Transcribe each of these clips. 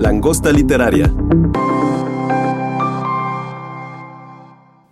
Langosta Literaria.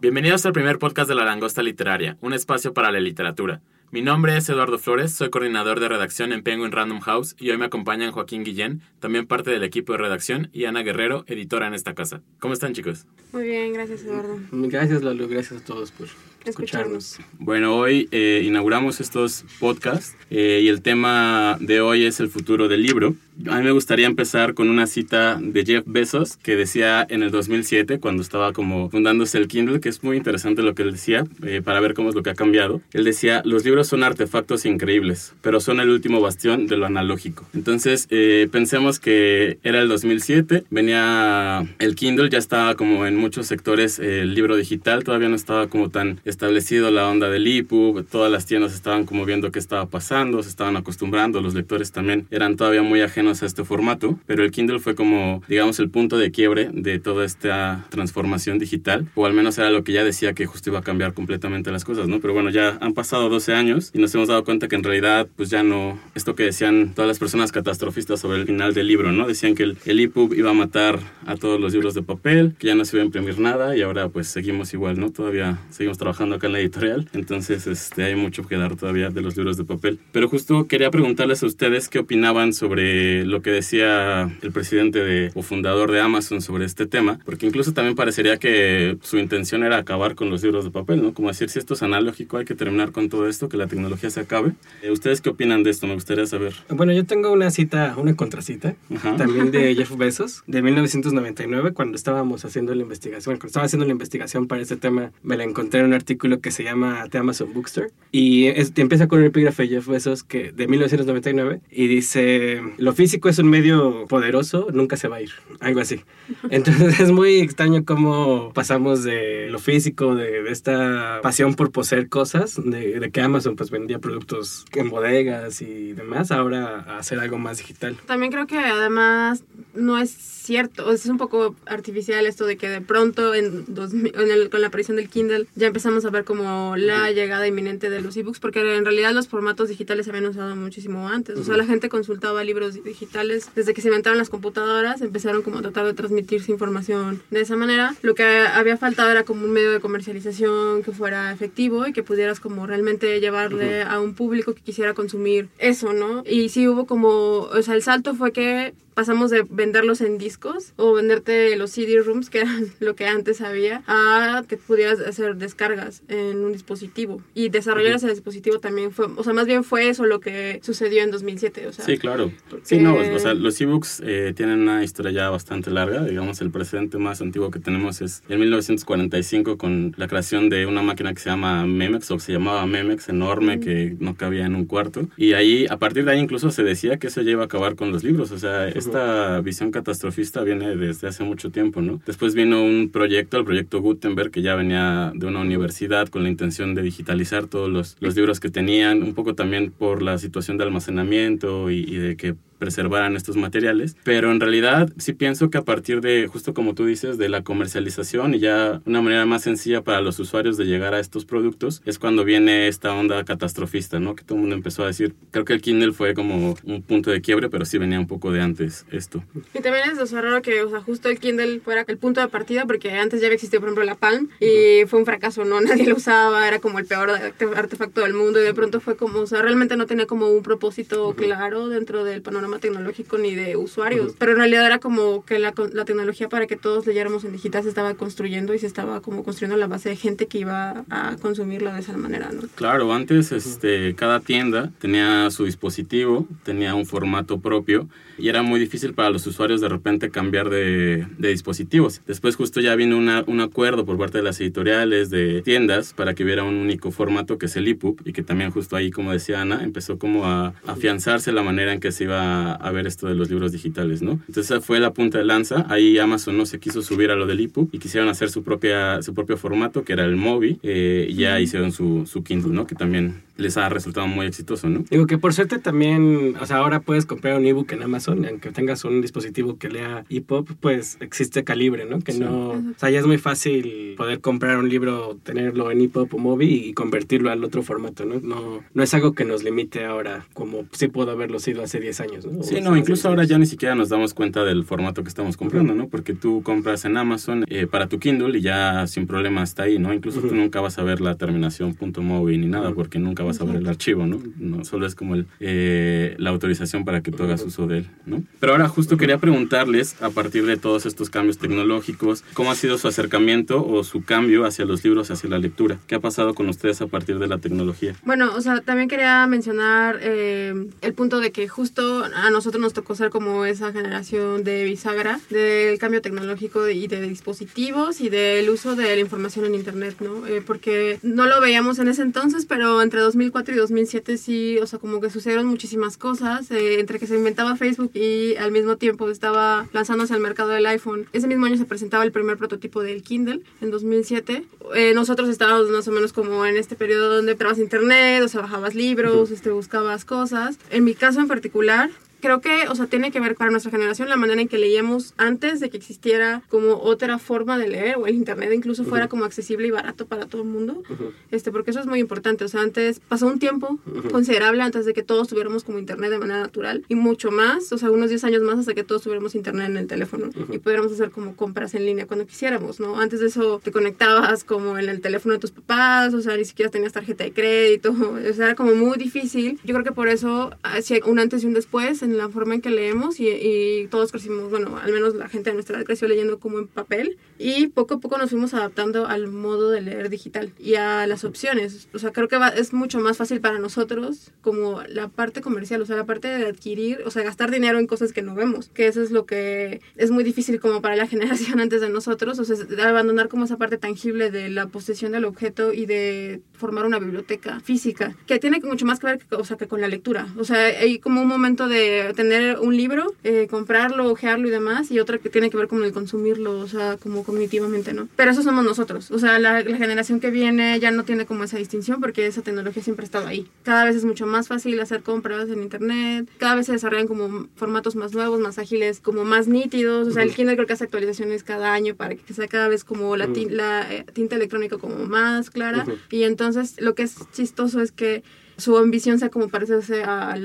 Bienvenidos al primer podcast de La Langosta Literaria, un espacio para la literatura. Mi nombre es Eduardo Flores, soy coordinador de redacción en Penguin Random House y hoy me acompañan Joaquín Guillén, también parte del equipo de redacción, y Ana Guerrero, editora en esta casa. ¿Cómo están chicos? Muy bien, gracias Eduardo. Gracias Lalo, gracias a todos por escucharnos. Bueno, hoy eh, inauguramos estos podcasts eh, y el tema de hoy es el futuro del libro. A mí me gustaría empezar con una cita de Jeff Bezos que decía en el 2007, cuando estaba como fundándose el Kindle, que es muy interesante lo que él decía, eh, para ver cómo es lo que ha cambiado. Él decía, los libros son artefactos increíbles, pero son el último bastión de lo analógico. Entonces, eh, pensemos que era el 2007, venía el Kindle, ya estaba como en muchos sectores eh, el libro digital, todavía no estaba como tan establecido la onda del EPUB, todas las tiendas estaban como viendo qué estaba pasando, se estaban acostumbrando, los lectores también eran todavía muy ajenos a este formato, pero el Kindle fue como, digamos, el punto de quiebre de toda esta transformación digital, o al menos era lo que ya decía que justo iba a cambiar completamente las cosas, ¿no? Pero bueno, ya han pasado 12 años y nos hemos dado cuenta que en realidad, pues ya no, esto que decían todas las personas catastrofistas sobre el final del libro, ¿no? Decían que el, el EPUB iba a matar a todos los libros de papel, que ya no se iba a imprimir nada y ahora pues seguimos igual, ¿no? Todavía seguimos trabajando acá en la editorial, entonces este, hay mucho que dar todavía de los libros de papel. Pero justo quería preguntarles a ustedes qué opinaban sobre lo que decía el presidente de, o fundador de Amazon sobre este tema, porque incluso también parecería que su intención era acabar con los libros de papel, ¿no? Como decir, si esto es analógico, hay que terminar con todo esto, que la tecnología se acabe. Eh, ¿Ustedes qué opinan de esto? Me gustaría saber. Bueno, yo tengo una cita, una contracita, también de Jeff Bezos, de 1999, cuando estábamos haciendo la investigación, cuando estaba haciendo la investigación para este tema, me la encontré en un artículo que se llama The Amazon Bookstore, y empieza con un epígrafe de Jeff Bezos que, de 1999, y dice, lo físico es un medio poderoso, nunca se va a ir, algo así. Entonces es muy extraño cómo pasamos de lo físico, de, esta pasión por poseer cosas, de, de, que Amazon pues vendía productos en bodegas y demás, ahora a hacer algo más digital. También creo que además no es cierto, es un poco artificial esto de que de pronto en, en el, con la aparición del Kindle ya empezamos a ver como la llegada inminente de los ebooks, porque en realidad los formatos digitales se habían usado muchísimo antes, o sea, la gente consultaba libros digitales desde que se inventaron las computadoras, empezaron como a tratar de transmitirse información de esa manera. Lo que había faltado era como un medio de comercialización que fuera efectivo y que pudieras como realmente llevarle a un público que quisiera consumir eso, ¿no? Y sí hubo como, o sea, el salto fue que pasamos de venderlos en discos o venderte los CD rooms, que eran lo que antes había, a que pudieras hacer descargas en un dispositivo. Y desarrollar ese dispositivo también fue, o sea, más bien fue eso lo que sucedió en 2007. O sea, sí, claro. Sí, no, o sea, los ebooks eh, tienen una historia ya bastante larga. Digamos, el precedente más antiguo que tenemos es en 1945 con la creación de una máquina que se llama Memex o que se llamaba Memex, enorme, que no cabía en un cuarto. Y ahí, a partir de ahí incluso se decía que eso ya iba a acabar con los libros. O sea, esta visión catastrofista viene desde hace mucho tiempo, ¿no? Después vino un proyecto, el proyecto Gutenberg, que ya venía de una universidad con la intención de digitalizar todos los, libros que tenían, un poco también por la situación de almacenamiento y de que preservaran estos materiales, pero en realidad sí pienso que a partir de, justo como tú dices, de la comercialización y ya una manera más sencilla para los usuarios de llegar a estos productos, es cuando viene esta onda catastrofista, ¿no? Que todo el mundo empezó a decir, creo que el Kindle fue como un punto de quiebre, pero sí venía un poco de antes esto. Y también es o sea, raro que, o sea, justo el Kindle fuera el punto de partida, porque antes ya había existido, por ejemplo, la Palm, y fue un fracaso, ¿no? Nadie lo usaba, era como el peor artefacto del mundo, y de pronto fue como, o sea, realmente no tenía como un propósito claro dentro del panorama panorama tecnológico ni de usuarios, pero en realidad era como que la, la, tecnología para que todos leyéramos en digital se estaba construyendo y se estaba como construyendo la base de gente que iba a consumirla de esa manera, ¿no? Claro, antes este, cada tienda tenía su dispositivo, tenía un formato propio y era muy difícil para los usuarios de repente cambiar de, de dispositivos. Después justo ya vino una, un acuerdo por parte de las editoriales, de tiendas, para que hubiera un único formato que es el EPUB y que también justo ahí, como decía Ana, empezó como a afianzarse la manera en que se iba a ver esto de los libros digitales, ¿no? Entonces esa fue la punta de lanza. Ahí Amazon no se quiso subir a lo del EPUB y quisieron hacer su, propia, su propio formato, que era el MOBI, eh, y ya hicieron su, su Kindle, ¿no? Que también les ha resultado muy exitoso, ¿no? Digo que por suerte también, o sea, ahora puedes comprar un ebook en Amazon, aunque tengas un dispositivo que lea EPUB, pues existe Calibre, ¿no? Que no, o sea, ya es muy fácil poder comprar un libro, tenerlo en EPUB o MOBI y convertirlo al otro formato, ¿no? No, no es algo que nos limite ahora, como sí pudo haberlo sido hace 10 años, ¿no? Sí, no, incluso ahora ya ni siquiera nos damos cuenta del formato que estamos comprando, ¿no? Porque tú compras en Amazon eh, para tu Kindle y ya sin problema está ahí, ¿no? Incluso tú nunca vas a ver la terminación .mobi ni nada, porque nunca vas a ver el archivo, ¿no? no solo es como el, eh, la autorización para que tú hagas uso de él, ¿no? Pero ahora justo quería preguntarles, a partir de todos estos cambios tecnológicos, ¿cómo ha sido su acercamiento o su cambio hacia los libros, hacia la lectura? ¿Qué ha pasado con ustedes a partir de la tecnología? Bueno, o sea, también quería mencionar eh, el punto de que justo a nosotros nos tocó ser como esa generación de bisagra del cambio tecnológico y de dispositivos y del uso de la información en Internet, ¿no? Eh, porque no lo veíamos en ese entonces, pero entre 2004 y 2007 sí, o sea, como que sucedieron muchísimas cosas, eh, entre que se inventaba Facebook y al mismo tiempo estaba lanzándose al mercado del iPhone. Ese mismo año se presentaba el primer prototipo del Kindle, en 2007. Eh, nosotros estábamos más o menos como en este periodo donde entrabas a internet, o sea, bajabas libros, este, buscabas cosas. En mi caso en particular, creo que, o sea, tiene que ver para nuestra generación la manera en que leíamos antes de que existiera como otra forma de leer o el internet incluso fuera como accesible y barato para todo el mundo. Este, porque eso es muy importante, o sea, antes pasó un tiempo considerable antes de que todos tuviéramos como internet de manera natural y mucho más, o sea, unos 10 años más hasta que todos tuviéramos internet en el teléfono y pudiéramos hacer como compras en línea cuando quisiéramos, ¿no? Antes de eso te conectabas como en el teléfono de tus papás, o sea, ni siquiera tenías tarjeta de crédito, o sea, era como muy difícil. Yo creo que por eso, hay un antes y un después en la forma en que leemos y, y, todos crecimos, bueno, al menos la gente de nuestra edad creció leyendo como en papel y poco a poco nos fuimos adaptando al modo de leer digital y a las opciones. O sea, creo que va, es mucho más fácil para nosotros como la parte comercial, o sea, la parte de adquirir, o sea, gastar dinero en cosas que no vemos, que eso es lo que es muy difícil como para la generación antes de nosotros, o sea, abandonar como esa parte tangible de la posesión del objeto y de formar una biblioteca física, que tiene mucho más que ver o sea, que con la lectura. O sea, hay como un momento de tener un libro, eh, comprarlo, ojearlo y demás, y otra que tiene que ver con el consumirlo, o sea, como cognitivamente, ¿no? Pero eso somos nosotros. O sea, la, la, generación que viene ya no tiene como esa distinción porque esa tecnología siempre ha estado ahí. Cada vez es mucho más fácil hacer compras en internet, cada vez se desarrollan como formatos más nuevos, más ágiles, como más nítidos. O sea, el Kindle creo que hace actualizaciones cada año para que sea cada vez como la, tin la eh, tinta electrónica como más clara. Y entonces lo que es chistoso es que su ambición sea como parecerse a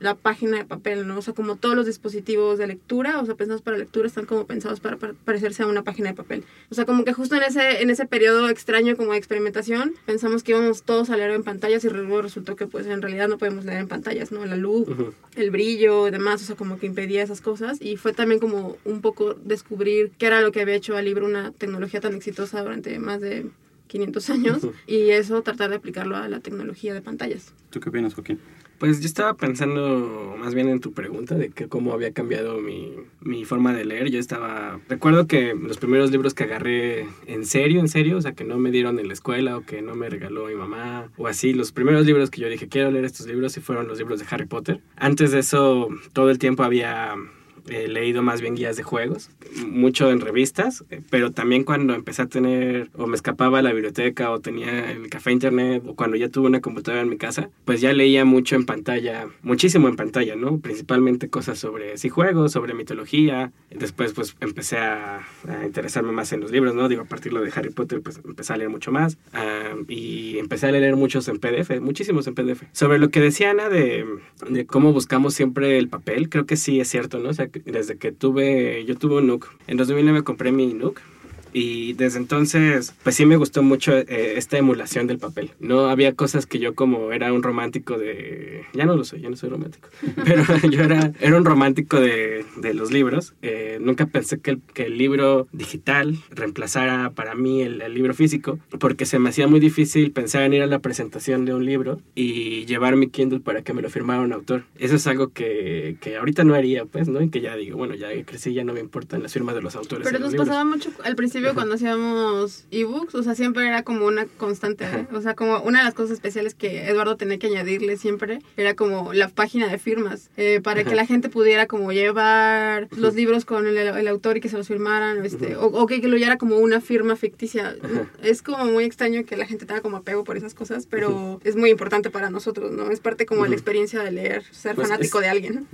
la página de papel, ¿no? O sea, como todos los dispositivos de lectura, o sea, pensados para lectura, están como pensados para, para, parecerse a una página de papel. O sea, como que justo en ese, en ese periodo extraño como de experimentación, pensamos que íbamos todos a leer en pantallas y luego resultó que pues en realidad no podemos leer en pantallas, ¿no? La luz, uh -huh. el brillo y demás, o sea, como que impedía esas cosas. Y fue también como un poco descubrir qué era lo que había hecho al libro una tecnología tan exitosa durante más de 500 años y eso tratar de aplicarlo a la tecnología de pantallas. ¿Tú qué opinas, Joaquín? Pues yo estaba pensando más bien en tu pregunta de que cómo había cambiado mi, mi, forma de leer. Yo estaba... Recuerdo que los primeros libros que agarré en serio, en serio, o sea, que no me dieron en la escuela o que no me regaló mi mamá o así, los primeros libros que yo dije, quiero leer estos libros y fueron los libros de Harry Potter. Antes de eso, todo el tiempo había he leído más bien guías de juegos, mucho en revistas, pero también cuando empecé a tener o me escapaba a la biblioteca o tenía el café internet o cuando ya tuve una computadora en mi casa, pues ya leía mucho en pantalla, muchísimo en pantalla, ¿no? Principalmente cosas sobre sí juegos, sobre mitología. Después pues empecé a, interesarme más en los libros, ¿no? Digo, a partir de Harry Potter pues empecé a leer mucho más y empecé a leer muchos en PDF, muchísimos en PDF. Sobre lo que decía Ana de, de cómo buscamos siempre el papel, creo que sí es cierto, ¿no? O sea, desde que tuve, yo tuve un NUC. En 2009 compré mi NUC Y desde entonces, pues sí me gustó mucho eh, esta emulación del papel. No había cosas que yo como era un romántico de... Ya no lo soy, ya no soy romántico. Pero yo era, era un romántico de, de los libros. Eh, nunca pensé que el, que el, libro digital reemplazara para mí el, el, libro físico, porque se me hacía muy difícil pensar en ir a la presentación de un libro y llevar mi Kindle para que me lo firmara un autor. Eso es algo que, que ahorita no haría, pues, ¿no? Y que ya digo, bueno, ya crecí, ya no me importan las firmas de los autores. Pero nos pasaba mucho al principio cuando hacíamos ebooks, o sea, siempre era como una constante, ¿eh? o sea, como una de las cosas especiales que Eduardo tenía que añadirle siempre era como la página de firmas, eh, para que la gente pudiera como llevar los libros con el, el, autor y que se los firmaran, este, o, o, que incluyera como una firma ficticia. Es como muy extraño que la gente tenga como apego por esas cosas, pero es muy importante para nosotros, ¿no? Es parte como de la experiencia de leer, ser pues fanático es, de alguien.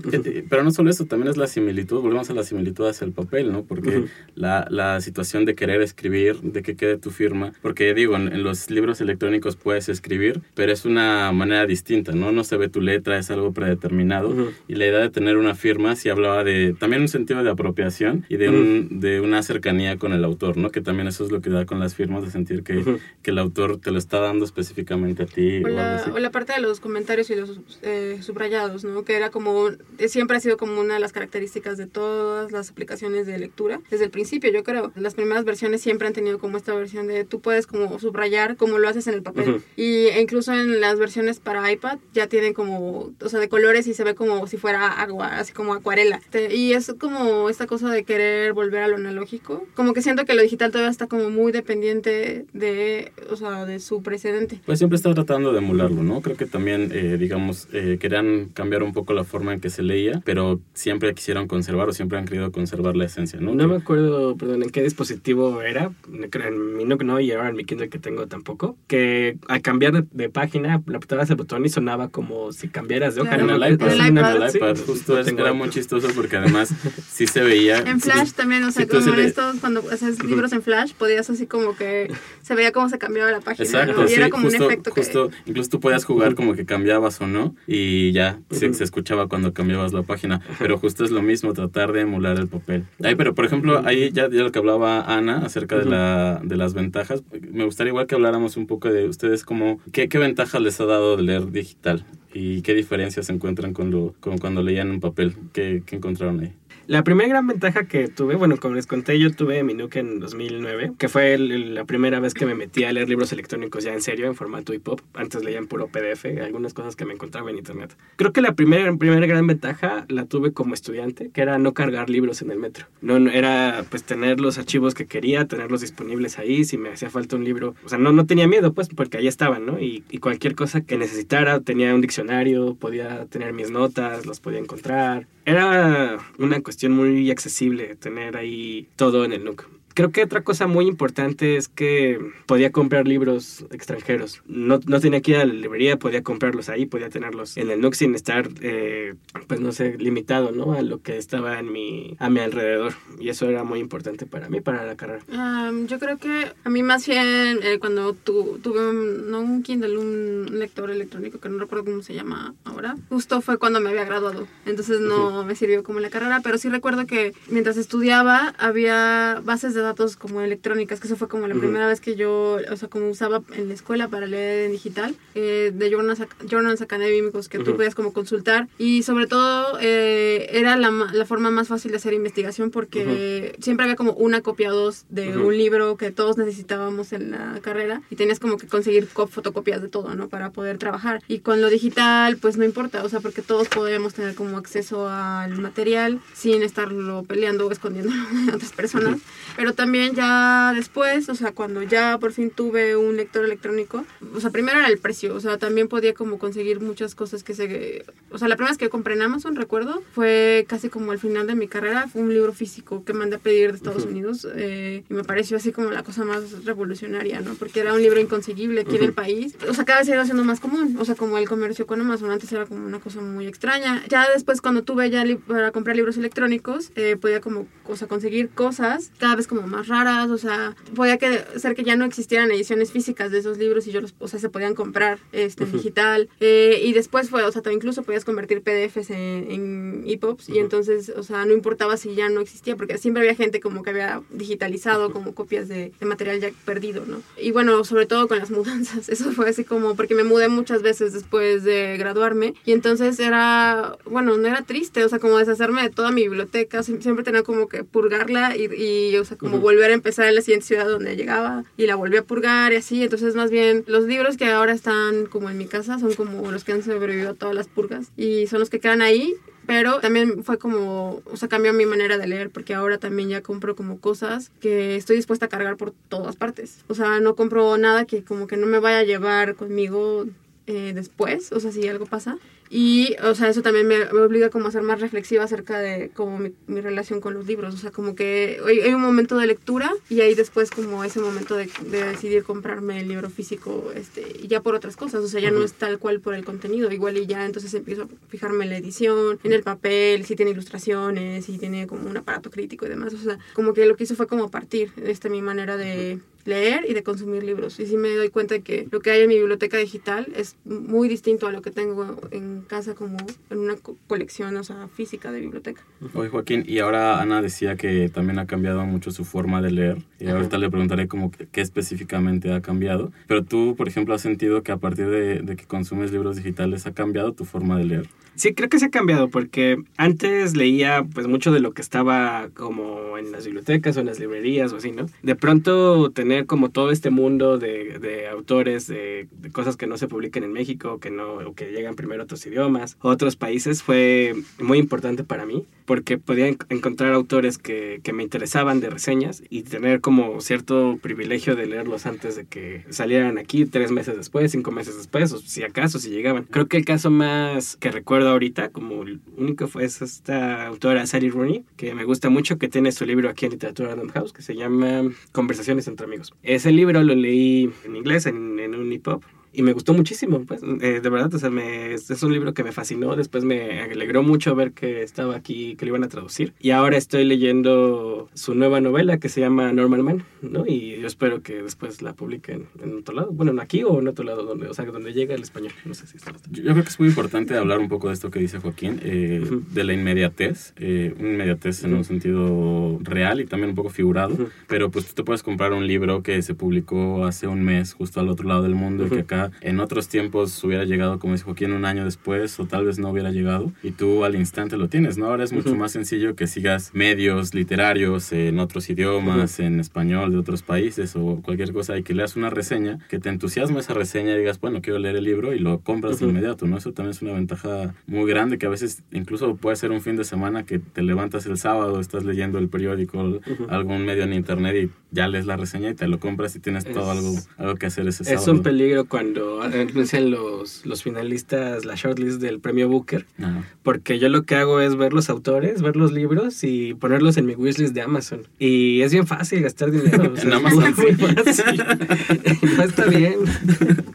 Pero no solo eso, también es la similitud, volvemos a la similitud hacia el papel, ¿no? Porque la, la, situación de querer escribir, de que quede tu firma, porque digo, en, en, los libros electrónicos puedes escribir, pero es una manera distinta, ¿no? No se ve tu letra, es algo predeterminado. Uh -huh. Y la idea de tener una firma sí hablaba de también un sentido de apropiación y de, uh -huh. un, de una cercanía con el autor, ¿no? Que también eso es lo que da con las firmas, de sentir que, uh -huh. que el autor te lo está dando específicamente a ti. O la, o la parte de los comentarios y los eh, subrayados, ¿no? Que era como, siempre ha sido como una de las características de todas las aplicaciones de lectura, desde el principio, yo creo. Las primeras versiones siempre han tenido como esta versión de tú puedes como subrayar como lo haces en el papel. Uh -huh. Y e incluso en las versiones para iPad ya tienen como, o sea, de colores y se ve como si fuera agua, así como acuarela. Y es como esta cosa de querer volver a lo analógico. Como que siento que lo digital todavía está como muy dependiente de, o sea, de su precedente. Pues siempre está tratando de emularlo, ¿no? Creo que también, eh, digamos, eh, querían cambiar un poco la forma en que se leía, pero siempre quisieron conservar o siempre han querido conservar la esencia, ¿no? No que... me acuerdo, perdón, en qué dispositivo era, en mi Nook no y ahora en mi Kindle que tengo tampoco, que al cambiar de, de página, le apretabas el botón y sonaba como si cambiaras de hoja. Claro. En, el iPad, en el iPad, en el iPad sí, justo es, era muy chistoso porque además sí se veía. En Flash sí, también, o sea, como en estos, cuando haces libros en Flash, podías así como que se veía cómo se cambiaba la página. Exacto, ¿no? Y sí, era como justo, un efecto justo, que... incluso tú podías jugar como que cambiabas o no y ya se, se, escuchaba cuando cambiabas la página, pero justo es lo mismo, tratar de emular el papel. Ahí, pero por ejemplo, ahí ya, ya lo que hablaba Ana acerca de, la, de las ventajas, me gustaría igual que habláramos un poco de ustedes como, ¿qué, qué ventajas les ha dado de leer digital? ¿Y qué diferencias encuentran con, lo, con cuando leían en papel? ¿Qué, ¿Qué encontraron ahí? La primera gran ventaja que tuve, bueno, como les conté, yo tuve mi Nook en 2009, que fue el, la primera vez que me metí a leer libros electrónicos ya en serio, en formato EPUB. Antes leía en puro PDF, algunas cosas que me encontraba en internet. Creo que la primera, primera gran ventaja la tuve como estudiante, que era no cargar libros en el metro. No, no, era pues tener los archivos que quería, tenerlos disponibles ahí, si me hacía falta un libro. O sea, no, no tenía miedo, pues, porque ahí estaban, ¿no? Y, y cualquier cosa que necesitara, tenía un diccionario, podía tener mis notas, los podía encontrar. Era una cuestión muy accesible tener ahí todo en el Nook. Creo que otra cosa muy importante es que podía comprar libros extranjeros. No, no tenía que ir a la librería, podía comprarlos ahí, podía tenerlos en el Nook sin estar, eh, pues no sé, limitado, ¿no? A lo que estaba en mi, a mi alrededor. Y eso era muy importante para mí, para la carrera. Um, yo creo que a mí más bien eh, cuando tu, tuve un, no un Kindle, un lector electrónico, que no recuerdo cómo se llama ahora, justo fue cuando me había graduado. Entonces no uh -huh. me sirvió como en la carrera, pero sí recuerdo que mientras estudiaba había bases de datos como electrónicas, que eso fue como la uh -huh. primera vez que yo, o sea, como usaba en la escuela para leer en digital, eh, de journals, journals académicos que uh -huh. tú podías como consultar y sobre todo eh, era la, la, forma más fácil de hacer investigación porque uh -huh. siempre había como una copia o dos de un libro que todos necesitábamos en la carrera y tenías como que conseguir fotocopias de todo, ¿no? Para poder trabajar. Y con lo digital, pues no importa, o sea, porque todos podemos tener como acceso al material sin estarlo peleando o escondiéndolo de otras personas. Pero también ya después, o sea, cuando ya por fin tuve un lector electrónico, o sea, primero era el precio, o sea, también podía como conseguir muchas cosas que se... O sea, la primera vez que compré en Amazon, recuerdo, fue casi como al final de mi carrera, fue un libro físico que mandé a pedir de Estados uh -huh. Unidos eh, y me pareció así como la cosa más revolucionaria, ¿no? Porque era un libro inconseguible aquí uh -huh. en el país. O sea, cada vez se iba siendo más común, o sea, como el comercio con Amazon, antes era como una cosa muy extraña. Ya después, cuando tuve ya para comprar libros electrónicos, eh, podía como, o sea, conseguir cosas cada vez como como más raras, o sea, podía que, ser que ya no existieran ediciones físicas de esos libros y yo los, o sea, se podían comprar este, en digital. Eh, y después fue, o sea, incluso podías convertir PDFs en, en EPUBs y entonces, o sea, no importaba si ya no existía, porque siempre había gente como que había digitalizado como copias de, de material ya perdido, ¿no? Y bueno, sobre todo con las mudanzas, eso fue así como, porque me mudé muchas veces después de graduarme y entonces era, bueno, no era triste, o sea, como deshacerme de toda mi biblioteca, siempre tenía como que purgarla y, y o sea, como volver a empezar en la siguiente ciudad donde llegaba y la volví a purgar y así, entonces más bien los libros que ahora están como en mi casa son como los que han sobrevivido a todas las purgas y son los que quedan ahí pero también fue como, o sea, cambió mi manera de leer porque ahora también ya compro como cosas que estoy dispuesta a cargar por todas partes. O sea, no compro nada que como que no me vaya a llevar conmigo eh, después, o sea, si algo pasa. Y, o sea, eso también me, obliga como a ser más reflexiva acerca de como mi, mi, relación con los libros. O sea, como que hay, hay, un momento de lectura y ahí después como ese momento de, de, decidir comprarme el libro físico este, ya por otras cosas. O sea, ya uh -huh. no es tal cual por el contenido. Igual y ya entonces empiezo a fijarme en la edición, en el papel, si tiene ilustraciones, si tiene como un aparato crítico y demás. O sea, como que lo que hizo fue como partir esta mi manera de... Uh -huh leer y de consumir libros. Y sí me doy cuenta que lo que hay en mi biblioteca digital es muy distinto a lo que tengo en casa como en una co colección, o sea, física de biblioteca. Oye, Joaquín, y ahora Ana decía que también ha cambiado mucho su forma de leer. Y Ajá. ahorita le preguntaré como que, qué específicamente ha cambiado. Pero tú, por ejemplo, has sentido que a partir de, de que consumes libros digitales ha cambiado tu forma de leer. Sí, creo que se ha cambiado porque antes leía pues mucho de lo que estaba como en las bibliotecas o en las librerías o así, ¿no? De pronto tener como todo este mundo de, de autores, de, cosas que no se publican en México, que no, o que llegan primero a otros idiomas, a otros países, fue muy importante para mí porque podía en encontrar autores que, que, me interesaban de reseñas y tener como cierto privilegio de leerlos antes de que salieran aquí tres meses después, cinco meses después, o si acaso, si llegaban. Creo que el caso más que recuerdo ahorita, como el único fue es esta autora Sally Rooney, que me gusta mucho, que tiene su libro aquí en Literatura Random House, que se llama Conversaciones entre amigos. Ese libro lo leí en inglés, en, en un hip hop, y me gustó muchísimo, pues, eh, de verdad, o sea, me, es un libro que me fascinó, después me alegró mucho ver que estaba aquí, que lo iban a traducir, y ahora estoy leyendo su nueva novela que se llama Normal Man, ¿no? Y yo espero que después la publiquen en otro lado, bueno, aquí o en otro lado, donde, o sea, donde llega el español, no sé si está. Yo creo que es muy importante hablar un poco de esto que dice Joaquín, eh, uh -huh. de la inmediatez, eh, una inmediatez en uh -huh. un sentido real y también un poco figurado, uh -huh. pero pues tú te puedes comprar un libro que se publicó hace un mes justo al otro lado del mundo y que acá en otros tiempos hubiera llegado, como dijo Joaquín, un año después o tal vez no hubiera llegado y tú al instante lo tienes, ¿no? Ahora es mucho uh -huh. más sencillo que sigas medios literarios en otros idiomas, uh -huh. en español de otros países o cualquier cosa y que leas una reseña, que te entusiasma esa reseña y digas, bueno, quiero leer el libro y lo compras uh -huh. de inmediato, ¿no? Eso también es una ventaja muy grande que a veces incluso puede ser un fin de semana que te levantas el sábado, estás leyendo el periódico, algún medio en internet y ya lees la reseña y te lo compras y tienes es, todo algo, algo que hacer ese sábado. Es un peligro cuando anuncian los, los finalistas, la shortlist del premio Booker, Ajá. porque yo lo que hago es ver los autores, ver los libros y ponerlos en mi wishlist de Amazon. Y es bien fácil gastar dinero. en Amazon, sí. no está bien.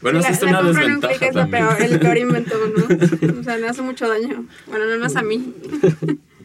Bueno, eso es una desventaja es también. Peor, el peor invento, ¿no? O sea, me hace mucho daño. Bueno, no más a mí.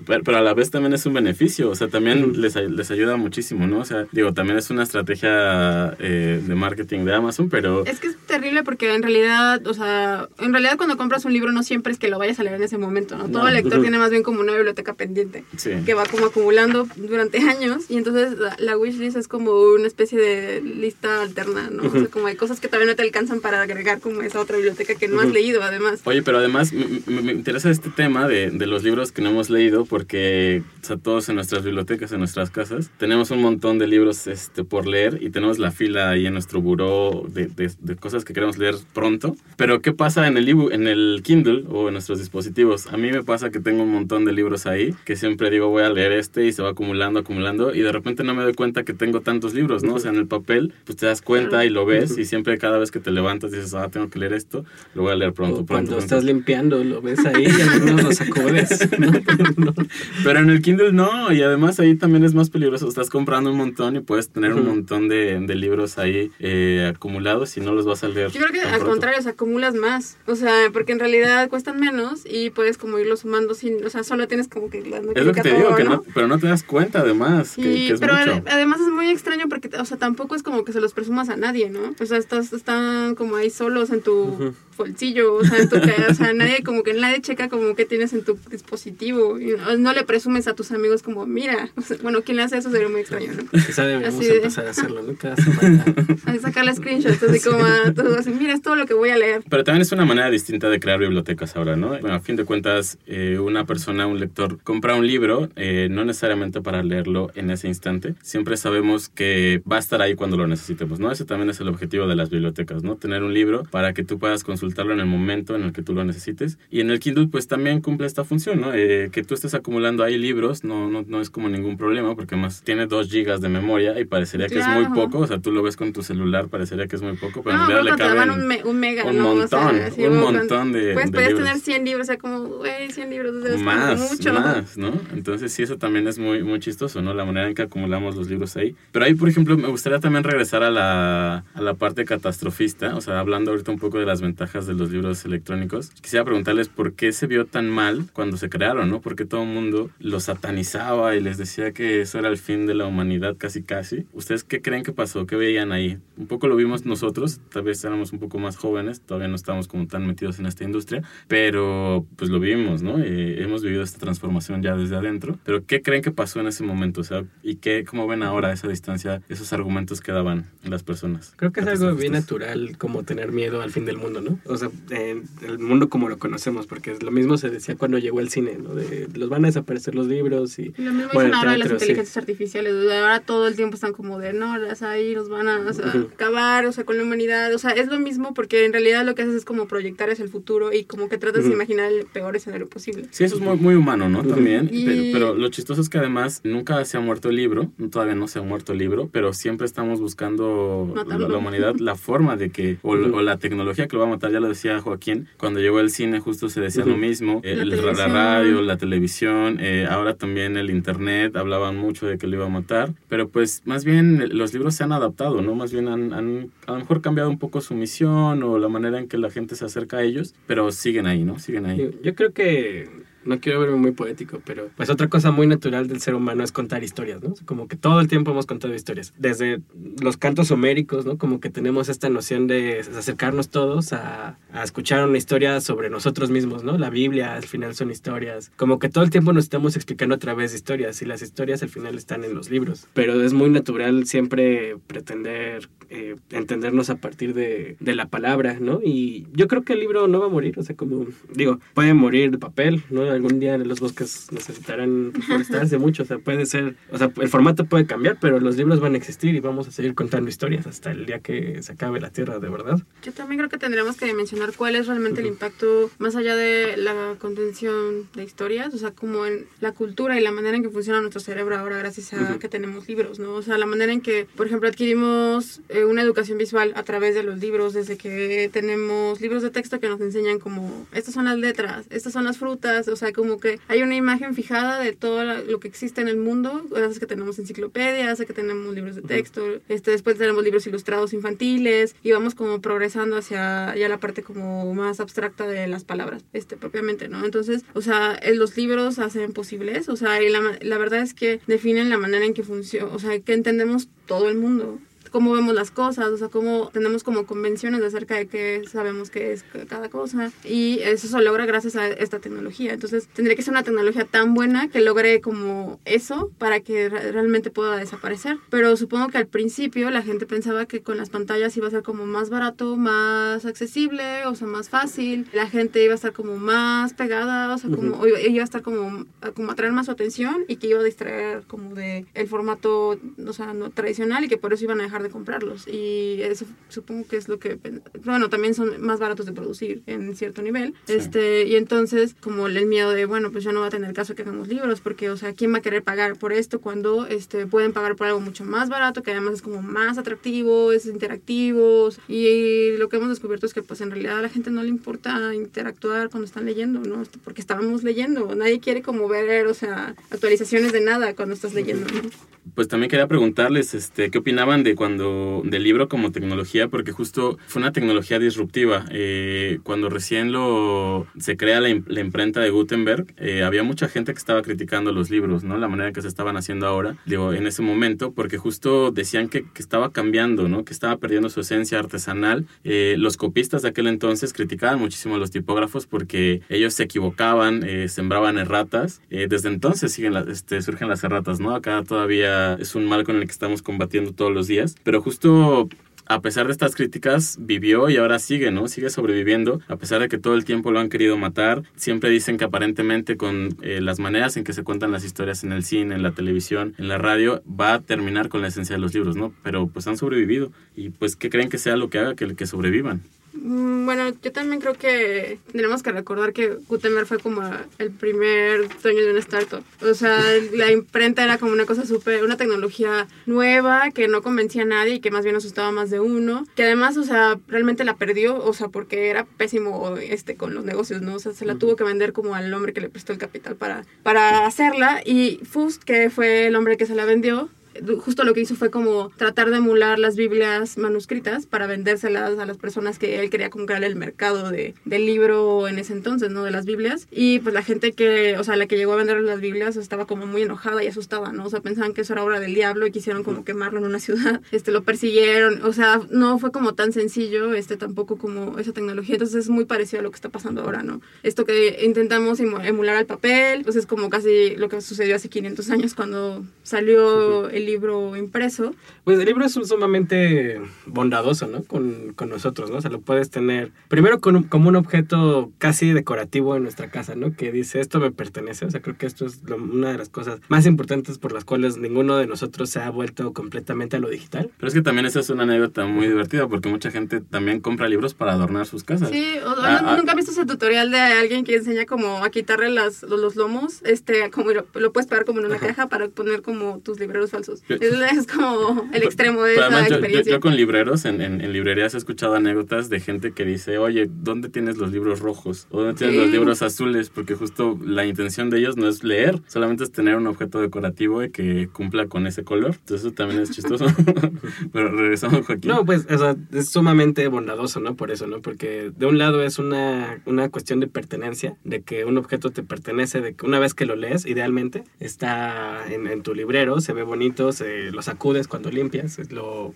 Pero, pero, a la vez también es un beneficio, o sea, también mm. les, les ayuda muchísimo, ¿no? O sea, digo, también es una estrategia eh, de marketing de Amazon, pero... Es que es terrible porque en realidad, o sea, en realidad cuando compras un libro no siempre es que lo vayas a leer en ese momento, ¿no? Todo no. lector tiene más bien como una biblioteca pendiente, sí. que va como acumulando durante años y entonces la, la wishlist es como una especie de lista alterna, ¿no? Uh -huh. O sea, como hay cosas que todavía no te alcanzan para agregar como esa otra biblioteca que no uh -huh. has leído, además. Oye, pero además me, me interesa este tema de, de los libros que no hemos leído porque o sea, todos en nuestras bibliotecas, en nuestras casas, tenemos un montón de libros este, por leer y tenemos la fila ahí en nuestro buró de, de, de cosas que queremos leer pronto. Pero ¿qué pasa en el, en el Kindle o en nuestros dispositivos? A mí me pasa que tengo un montón de libros ahí que siempre digo voy a leer este y se va acumulando, acumulando y de repente no me doy cuenta que tengo tantos libros, ¿no? O sea, en el papel pues te das cuenta y lo ves y siempre cada vez que te levantas dices, ah, tengo que leer esto, lo voy a leer pronto, o pronto. Cuando pronto. estás limpiando, lo ves ahí y algunos los sacudes. no, no, Pero en el Kindle no, y además ahí también es más peligroso. Estás comprando un montón y puedes tener un montón de, de libros ahí eh, acumulados y no los vas a leer. Yo creo que al contrario, se acumulas más. O sea, porque en realidad cuestan menos y puedes como irlos sumando sin, o sea, solo tienes como que... es lo que te digo, que no, pero no te das cuenta además. Sí, que, pero además es muy extraño porque, o sea, tampoco es como que se los presumas a nadie, ¿no? O sea, estás, están como ahí solos en tu bolsillo, o sea, en tu, o sea, nadie como que nadie checa como que tienes en tu dispositivo y no, le presumes a tus amigos como, mira, bueno, quien le hace eso sería muy extraño, ¿no? Quizá deberíamos empezar a hacerlo, ¿no? Cada semana. A sacarle screenshots, así como a todo, así, mira, es todo lo que voy a leer. Pero también es una manera distinta de crear bibliotecas ahora, ¿no? Bueno, a fin de cuentas, eh, una persona, un lector, compra un libro, eh, no necesariamente para leerlo en ese instante, siempre sabemos que va a estar ahí cuando lo necesitemos, ¿no? Ese también es el objetivo de las bibliotecas, ¿no? Tener un libro para que tú puedas consultarlo en el momento en el que tú lo necesites. Y en el Kindle, pues también cumple esta función, ¿no? Eh, que tú estés acumulando ahí libros no, no, no es como ningún problema, porque más tiene 2 gigas de memoria y parecería que es muy poco, o sea, tú lo ves con tu celular, parecería que es muy poco, pero en realidad le caben un, un, mega, un montón, un montón de, pues, de puedes tener 100 libros, o sea, como, güey, 100 libros, más, mucho. Más, ¿no? Entonces sí, eso también es muy, muy chistoso, ¿no? La manera en que acumulamos los libros ahí. Pero ahí, por ejemplo, me gustaría también regresar a la, a la parte catastrofista, o sea, hablando ahorita un poco de las ventajas de los libros electrónicos. Quisiera preguntarles por qué se vio tan mal cuando se crearon, ¿no? Porque todo el mundo los satanizaba y les decía que eso era el fin de la humanidad casi casi. ¿Ustedes qué creen que pasó? ¿Qué veían ahí? Un poco lo vimos nosotros, tal vez éramos un poco más jóvenes, todavía no estábamos como tan metidos en esta industria, pero pues lo vimos, ¿no? Eh, hemos vivido esta transformación ya desde adentro. Pero ¿qué creen que pasó en ese momento? O sea, ¿y qué, cómo ven ahora a esa distancia esos argumentos que daban las personas? Creo que es algo bien natural como tener miedo al fin del mundo, ¿no? O sea, el mundo como lo conocemos, porque lo mismo se decía cuando llegó el cine, ¿no? De, los van a desaparecer los libros y... Lo mismo bueno, ahora de las inteligencias artificiales, ahora todo el tiempo están como de, no, las ahí nos van a acabar, o sea, con la humanidad, o sea, es lo mismo porque en realidad lo que haces es como proyectar hacia el futuro y como que tratas de imaginar el peor escenario posible. Sí, eso es muy, muy humano, ¿no? También, pero, lo chistoso es que además nunca se ha muerto el libro, todavía no se ha muerto el libro, pero siempre estamos buscando la, humanidad, la forma de que, o, o, la tecnología que lo va a matar, ya lo decía Joaquín, cuando llegó el cine justo se decía lo mismo, la, radio, la televisión, eh, ahora también el internet, hablaban mucho de que lo iba a matar, pero pues más bien los libros se han adaptado, ¿no? Más bien han, han a lo mejor cambiado un poco su misión o la manera en que la gente se acerca a ellos, pero siguen ahí, ¿no? Siguen ahí. Yo creo que no quiero verme muy poético, pero pues otra cosa muy natural del ser humano es contar historias, ¿no? Como que todo el tiempo hemos contado historias. Desde los cantos homéricos, ¿no? Como que tenemos esta noción de acercarnos todos a, a, escuchar una historia sobre nosotros mismos, ¿no? La Biblia al final son historias. Como que todo el tiempo nos estamos explicando a través de historias y las historias al final están en los libros. Pero es muy natural siempre pretender eh, entendernos a partir de, de, la palabra, ¿no? Y yo creo que el libro no va a morir, o sea, como digo, puede morir de papel, ¿no? Algún día los bosques necesitarán forestarse mucho, o sea, puede ser, o sea, el formato puede cambiar, pero los libros van a existir y vamos a seguir contando historias hasta el día que se acabe la tierra, de verdad. Yo también creo que tendremos que mencionar cuál es realmente el impacto más allá de la contención de historias, o sea, como en la cultura y la manera en que funciona nuestro cerebro ahora gracias a que tenemos libros, ¿no? O sea, la manera en que, por ejemplo, adquirimos eh, una educación visual a través de los libros, desde que tenemos libros de texto que nos enseñan como, estas son las letras, estas son las frutas, o sea, como que hay una imagen fijada de todo lo que existe en el mundo, gracias que tenemos enciclopedias, que tenemos libros de texto, este, después tenemos libros ilustrados infantiles y vamos como progresando hacia ya la parte como más abstracta de las palabras, este, propiamente, ¿no? Entonces, o sea, los libros hacen posibles, o sea, y la, la verdad es que definen la manera en que funciona, o sea, que entendemos todo el mundo cómo vemos las cosas, o sea, cómo tenemos como convenciones acerca de qué sabemos que es cada cosa. Y eso se logra gracias a esta tecnología. Entonces, tendría que ser una tecnología tan buena que logre como eso para que realmente pueda desaparecer. Pero supongo que al principio la gente pensaba que con las pantallas iba a ser como más barato, más accesible, o sea, más fácil. La gente iba a estar como más pegada, o sea, como iba a estar como, como atraer más su atención y que iba a distraer como de el formato, o sea, no tradicional y que por eso iban a dejar de comprarlos. Y eso supongo que es lo que, bueno, también son más baratos de producir en cierto nivel. Este, y entonces, como el miedo de, bueno, pues ya no va a tener caso que hagamos libros, porque, o sea, ¿quién va a querer pagar por esto cuando este, pueden pagar por algo mucho más barato, que además es como más atractivo, es interactivo? Y lo que hemos descubierto es que, pues en realidad a la gente no le importa interactuar cuando están leyendo, ¿no? Porque estábamos leyendo. Nadie quiere como ver, o sea, actualizaciones de nada cuando estás leyendo, ¿no? Pues también quería preguntarles este, qué opinaban de cuando del libro como tecnología, porque justo fue una tecnología disruptiva. Eh, cuando recién lo se crea la, la imprenta de Gutenberg, eh, había mucha gente que estaba criticando los libros, ¿no? La manera que se estaban haciendo ahora, digo, en ese momento, porque justo decían que, que estaba cambiando, ¿no? Que estaba perdiendo su esencia artesanal. Eh, los copistas de aquel entonces criticaban muchísimo a los tipógrafos porque ellos se equivocaban, sembraban erratas. desde entonces siguen este, surgen las erratas, ¿no? Acá todavía es un mal con el que estamos combatiendo todos los días. Pero justo a pesar de estas críticas, vivió y ahora sigue, ¿no? Sigue sobreviviendo, a pesar de que todo el tiempo lo han querido matar. Siempre dicen que aparentemente con eh, las maneras en que se cuentan las historias en el cine, en la televisión, en la radio, va a terminar con la esencia de los libros, ¿no? Pero pues han sobrevivido y pues ¿qué creen que sea lo que haga que, que sobrevivan? Mm, bueno, yo también creo que tenemos que recordar que Gutenberg fue como el primer dueño de una startup. O sea, la imprenta era como una cosa súper, una tecnología nueva que no convencía a nadie y que más bien asustaba más de uno. Que además, o sea, realmente la perdió, o sea, porque era pésimo este, con los negocios, ¿no? O sea, se la tuvo que vender como al hombre que le prestó el capital para, para hacerla. Y Fust, que fue el hombre que se la vendió, justo lo que hizo fue como tratar de emular las Biblias manuscritas para vendérselas a las personas que él quería comprar el mercado de, del libro en ese entonces, ¿no? De las Biblias. Y pues la gente que, o sea, la que llegó a vender las Biblias estaba como muy enojada y asustada, ¿no? O sea, pensaban que eso era obra del diablo y quisieron como quemarlo en una ciudad. Este, lo persiguieron. O sea, no fue como tan sencillo, este, tampoco como esa tecnología. Entonces es muy parecido a lo que está pasando ahora, ¿no? Esto que intentamos emular al papel, pues es como casi lo que sucedió hace 500 años cuando salió el libro impreso. Pues el libro es sumamente bondadoso, ¿no? Con, con nosotros, ¿no? O sea, lo puedes tener primero con, como un objeto casi decorativo en nuestra casa, ¿no? Que dice, esto me pertenece. O sea, creo que esto es una de las cosas más importantes por las cuales ninguno de nosotros se ha vuelto completamente a lo digital. Pero es que también esa es una anécdota muy divertida porque mucha gente también compra libros para adornar sus casas. Sí, o, ah, ah. nunca he visto ese tutorial de alguien que enseña como a quitarle las, los, lomos, este, como lo, lo puedes pegar como en una caja para poner como tus libreros falsos. Es, como el extremo de esa experiencia. Yo, con libreros en, en, librerías he escuchado anécdotas de gente que dice, oye, ¿dónde tienes los libros rojos? ¿O dónde tienes los libros azules? Porque justo la intención de ellos no es leer, solamente es tener un objeto decorativo y que cumpla con ese color. Entonces eso también es chistoso. Pero regresamos, Joaquín. No, pues es sumamente bondadoso, ¿no? Por eso, ¿no? Porque de un lado es una, una cuestión de pertenencia, de que un objeto te pertenece, de que una vez que lo lees, idealmente, está en, en tu librero, se ve bonito, se lo sacudes cuando limpias, lo,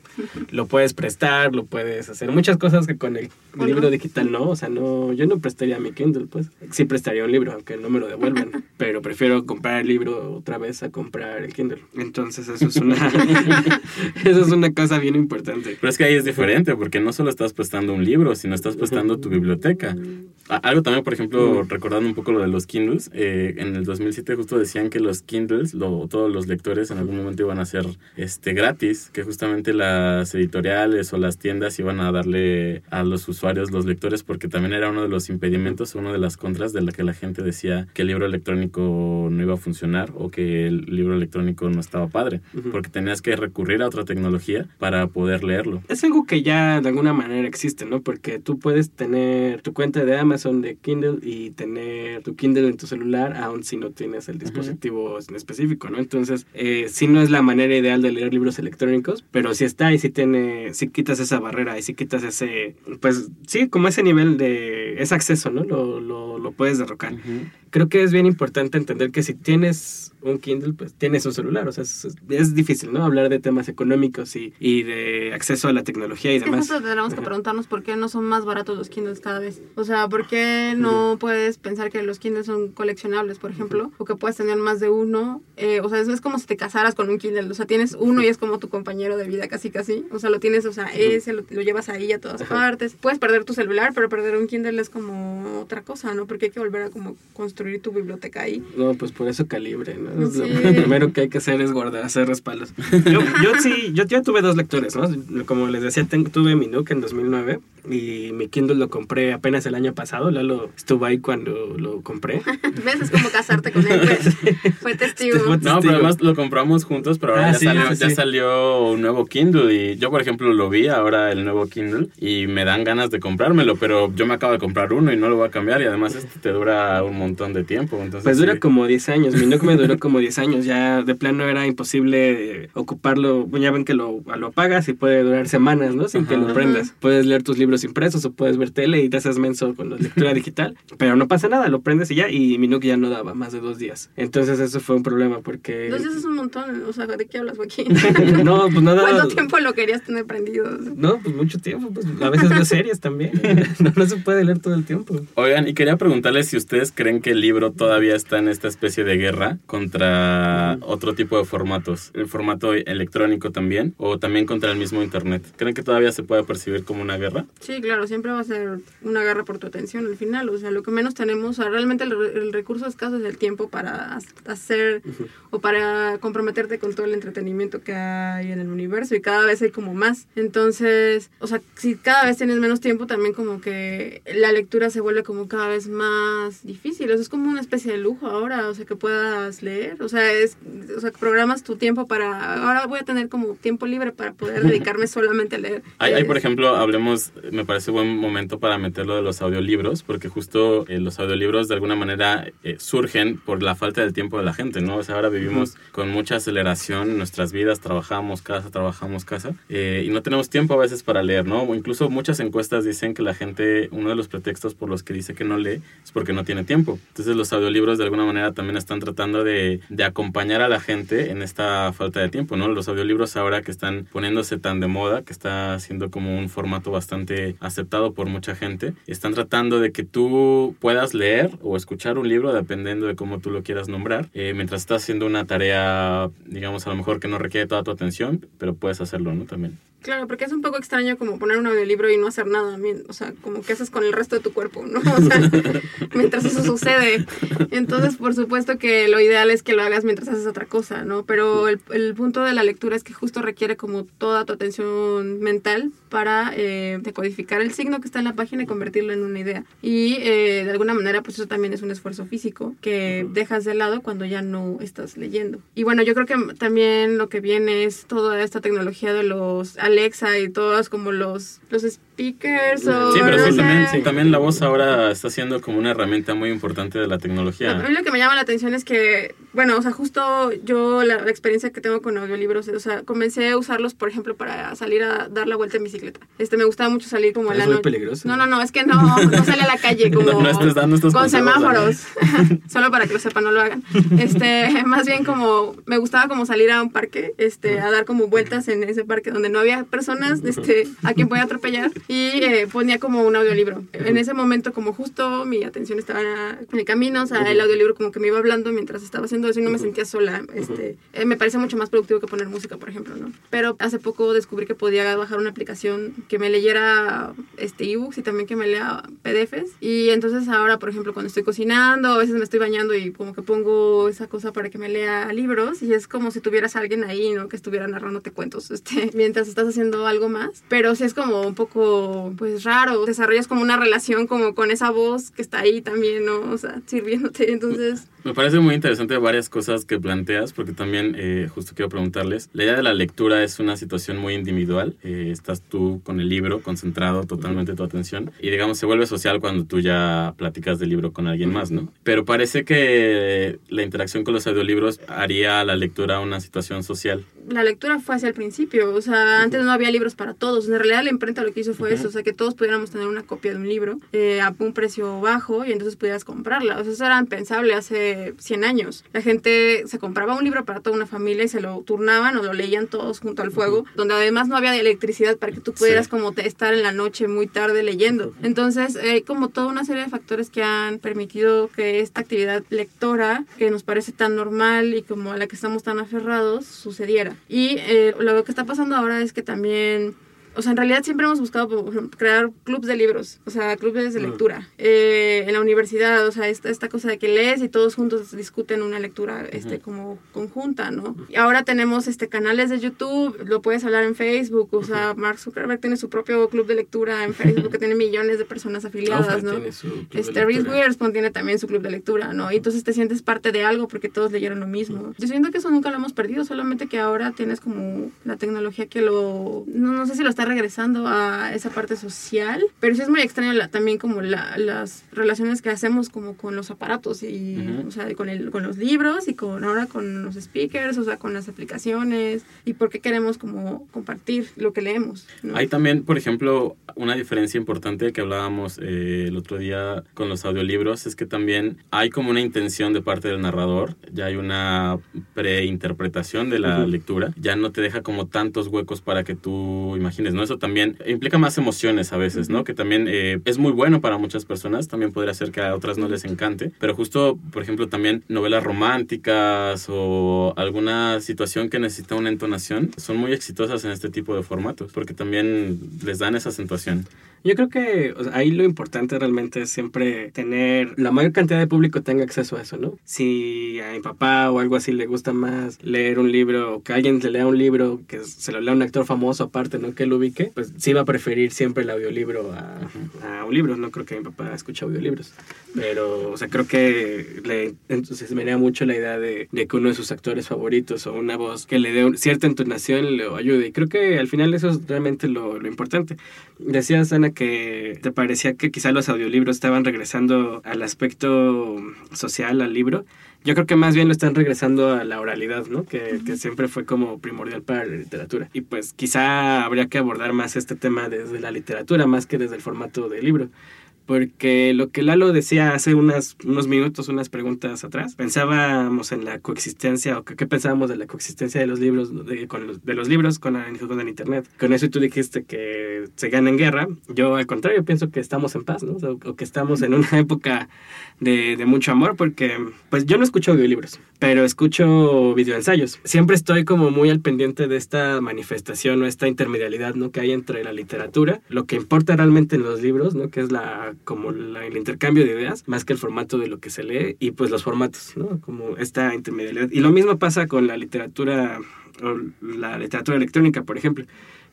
lo puedes prestar, lo puedes hacer muchas cosas que con el libro digital no, o sea, no, yo no prestaría mi Kindle, pues sí prestaría un libro, aunque no me lo devuelvan, pero prefiero comprar el libro otra vez a comprar el Kindle. Entonces eso es una, eso es una cosa bien importante. Pero es que ahí es diferente, porque no solo estás prestando un libro, sino estás prestando tu biblioteca. Algo también, por ejemplo, recordando un poco lo de los Kindles, eh, en el 2007 justo decían que los Kindles, lo, todos los lectores en algún momento iban a ser este, gratis, que justamente las editoriales o las tiendas iban a darle a los usuarios, los lectores, porque también era uno de los impedimentos, una de las contras de la que la gente decía que el libro electrónico no iba a funcionar o que el libro electrónico no estaba padre, porque tenías que recurrir a otra tecnología para poder leerlo. Es algo que ya de alguna manera existe, ¿no? Porque tú puedes tener tu cuenta de Amazon de Kindle y tener tu Kindle en tu celular, aun si no tienes el dispositivo en específico, ¿no? Entonces, eh, si no es la manera ideal de leer libros electrónicos, pero si está y si tiene, si quitas esa barrera y si quitas ese, pues sí, como ese nivel de, ese acceso, ¿no? Lo, lo, lo puedes derrocar creo que es bien importante entender que si tienes un Kindle, pues tienes un celular. O sea, es, difícil, ¿no? Hablar de temas económicos y, y, de acceso a la tecnología y demás. Justo tenemos que preguntarnos por qué no son más baratos los Kindles cada vez. O sea, ¿por qué no puedes pensar que los Kindles son coleccionables, por ejemplo? O que puedes tener más de uno. Eh, o sea, es, es como si te casaras con un Kindle. O sea, tienes uno y es como tu compañero de vida, casi, casi. O sea, lo tienes, o sea, ese lo, llevas ahí a todas partes. Puedes perder tu celular, pero perder un Kindle es como otra cosa, ¿no? Porque hay que volver a como construir tu biblioteca ahí. No, pues por eso calibre, ¿no? Lo primero que hay que hacer es guardar, hacer respaldos. Yo, yo sí, yo ya tuve dos lectores, ¿no? Como les decía, tuve mi Nook en 2009 y mi Kindle lo compré apenas el año pasado. Lalo estuvo ahí cuando lo compré. ¿Ves? Es como casarte con él. Pues. Fue testigo. No, pero además lo compramos juntos, pero ahora ah, ya, salió, ya salió un nuevo Kindle y yo, por ejemplo, lo vi ahora el nuevo Kindle y me dan ganas de comprármelo, pero yo me acabo de comprar uno y no lo voy a cambiar y además este te dura un montón de tiempo. Entonces, pues dura como 10 años. Mi Nook me duró como 10 años. Ya de plano era imposible ocuparlo. Ya ven que lo, lo apagas y puede durar semanas, ¿no? Sin que lo prendas. Puedes leer tus libros impresos o puedes ver tele y te haces menso con la lectura digital, pero no pasa nada, lo prendes y ya, y mi Nook ya no daba más de dos días. Entonces eso fue un problema porque... Dos días es un montón, o sea, ¿de qué hablas, Joaquín? no, pues nada. ¿Cuánto tiempo lo querías tener prendido? No, pues mucho tiempo, pues a veces veo series también, no, no se puede leer todo el tiempo. Oigan, y quería preguntarles si ustedes creen que el libro todavía está en esta especie de guerra contra otro tipo de formatos, el formato electrónico también, o también contra el mismo Internet. ¿Creen que todavía se puede percibir como una guerra? Sí, claro, siempre va a ser una guerra por tu atención al final. O sea, lo que menos tenemos, o sea, realmente el, recurso escaso es el tiempo para hacer o para comprometerte con todo el entretenimiento que hay en el universo y cada vez hay como más. Entonces, o sea, si cada vez tienes menos tiempo, también como que la lectura se vuelve como cada vez más difícil. O sea, es como una especie de lujo ahora, o sea, que puedas leer. O sea, es, o sea, programas tu tiempo para, ahora voy a tener como tiempo libre para poder dedicarme solamente a leer. Hay, por ejemplo, hablemos, me parece buen momento para meterlo de los audiolibros, porque justo eh, los audiolibros de alguna manera eh, surgen por la falta del tiempo de la gente, ¿no? O sea, ahora vivimos con mucha aceleración en nuestras vidas, trabajamos casa, trabajamos casa, eh, y no tenemos tiempo a veces para leer, ¿no? O incluso muchas encuestas dicen que la gente, uno de los pretextos por los que dice que no lee es porque no tiene tiempo. Entonces los audiolibros de alguna manera también están tratando de, de acompañar a la gente en esta falta de tiempo, ¿no? Los audiolibros ahora que están poniéndose tan de moda, que está siendo como un formato bastante aceptado por mucha gente, están tratando de que tú puedas leer o escuchar un libro, dependiendo de cómo tú lo quieras nombrar, eh, mientras estás haciendo una tarea, digamos, a lo mejor que no requiere toda tu atención, pero puedes hacerlo, ¿no? También. Claro, porque es un poco extraño como poner un audiolibro y no hacer nada, o sea, como que haces con el resto de tu cuerpo, ¿no? O sea, mientras eso sucede. Entonces, por supuesto que lo ideal es que lo hagas mientras haces otra cosa, ¿no? Pero el, el punto de la lectura es que justo requiere como toda tu atención mental para eh, decodificar el signo que está en la página y convertirlo en una idea. Y eh, de alguna manera, pues eso también es un esfuerzo físico que dejas de lado cuando ya no estás leyendo. Y bueno, yo creo que también lo que viene es toda esta tecnología de los Alexa y todos como los, los speakers o... Sí, pero sí, también, sí, también la voz ahora está siendo como una herramienta muy importante de la tecnología. A mí lo que me llama la atención es que, bueno, o sea, justo yo la, experiencia que tengo con audiolibros, o sea, comencé a usarlos, por ejemplo, para salir a dar la vuelta en bicicleta. Este, me gustaba mucho salir como en la noche. peligroso? No, no, no, es que no, no sale a la calle como no, estés dando estos con semáforos. Solo para que lo sepan, no lo hagan. Este, más bien como, me gustaba como salir a un parque, este, a dar como vueltas en ese parque donde no había personas, este, a quien podía atropellar y eh, ponía como un audiolibro. En ese momento como justo mi atención estaba en el camino, o sea, el audiolibro como que me iba hablando mientras estaba haciendo eso y no me sentía sola. Este, eh, me parece mucho más productivo que poner música, por ejemplo, ¿no? Pero hace poco descubrí que podía bajar una aplicación que me leyera este ebooks y también que me lea PDFs. Y entonces ahora, por ejemplo, cuando estoy cocinando, a veces me estoy bañando y como que pongo esa cosa para que me lea libros y es como si tuvieras a alguien ahí, ¿no? Que estuviera narrándote cuentos, este, mientras estás haciendo algo más. Pero sí es como un poco pues raro, desarrollas como una relación como con esa voz que está ahí también, ¿no? O sea, sirviéndote, entonces... Me parece muy interesante varias cosas que planteas, porque también eh, justo quiero preguntarles, la idea de la lectura es una situación muy individual, eh, estás tú con el libro, concentrado totalmente tu atención, y digamos se vuelve social cuando tú ya platicas del libro con alguien más, ¿no? Pero parece que la interacción con los audiolibros haría la lectura una situación social. La lectura fue hacia el principio, o sea, antes no había libros para todos, en realidad la imprenta lo que hizo fue eso, o sea, que todos pudiéramos tener una copia de un libro eh, a un precio bajo y entonces pudieras comprarla, o sea, eso era impensable hace 100 años. La gente se compraba un libro para toda una familia y se lo turnaban o lo leían todos junto al fuego, donde además no había electricidad para que tú pudieras como estar en la noche muy tarde leyendo. Entonces hay como toda una serie de factores que han permitido que esta actividad lectora, que nos parece tan normal y como a la que estamos tan aferrados, sucediera. Y eh, lo que está pasando ahora es que también o sea, en realidad siempre hemos buscado por ejemplo, crear clubs de libros, o sea, clubes de lectura. Eh, en la universidad, o sea, esta, esta cosa de que lees y todos juntos discuten una lectura este, como conjunta, ¿no? Y ahora tenemos este, canales de YouTube, lo puedes hablar en Facebook, o sea, Mark Zuckerberg tiene su propio club de lectura en Facebook que tiene millones de personas afiliadas, ¿no? Este, Reese Witherspoon tiene también su club de lectura, ¿no? Y entonces te sientes parte de algo porque todos leyeron lo mismo. Yo siento que eso nunca lo hemos perdido, solamente que ahora tienes como la tecnología que lo... No, no sé si lo está regresando a esa parte social, pero sí es muy extraño también como las relaciones que hacemos como con los aparatos y, o sea, con, el, con los libros y con ahora con los speakers, o sea, con las aplicaciones y por qué queremos como compartir lo que leemos. Hay también, por ejemplo, una diferencia importante que hablábamos eh, el otro día con los audiolibros, es que también hay como una intención de parte del narrador, ya hay una preinterpretación de la lectura, ya no te deja como tantos huecos para que tú imagines, ¿no? Eso también implica más emociones a veces, ¿no? Que también eh, es muy bueno para muchas personas, también podría ser que a otras no les encante, pero justo, por ejemplo, también novelas románticas o alguna situación que necesita una entonación son muy exitosas en este tipo de formatos, porque también les dan esa acentuación. Yo creo que ahí lo importante realmente es siempre tener la mayor cantidad de público tenga acceso a eso, ¿no? Si a mi papá o algo así le gusta más leer un libro o que alguien le lea un libro que se lo lea un actor famoso aparte, ¿no? Que lo ubique, pues sí va a preferir siempre el audiolibro a, un libro. No creo que mi papá escuche audiolibros, pero, o sea, creo que le, entonces me da mucho la idea de, que uno de sus actores favoritos o una voz que le dé cierta entonación le ayude. Y creo que al final eso es realmente lo, lo importante. Decías, Ana, que te parecía que quizá los audiolibros estaban regresando al aspecto social, al libro. Yo creo que más bien lo están regresando a la oralidad, ¿no? Que, que, siempre fue como primordial para la literatura. Y pues quizá habría que abordar más este tema desde la literatura, más que desde el formato de libro porque lo que Lalo decía hace unas, unos minutos, unas preguntas atrás, pensábamos en la coexistencia, o qué pensábamos de la coexistencia de los libros, de, con los, de los libros con, con el Internet. Con eso tú dijiste que se gana en guerra. Yo, al contrario, pienso que estamos en paz, ¿no? O, que estamos en una época de, de, mucho amor, porque, pues yo no escucho audiolibros, pero escucho videoensayos. Siempre estoy como muy al pendiente de esta manifestación o esta intermedialidad, ¿no? Que hay entre la literatura, lo que importa realmente en los libros, ¿no? Que es la como el intercambio de ideas, más que el formato de lo que se lee y pues los formatos, ¿no? Como esta intermedialidad. Y lo mismo pasa con la literatura, la literatura electrónica, por ejemplo.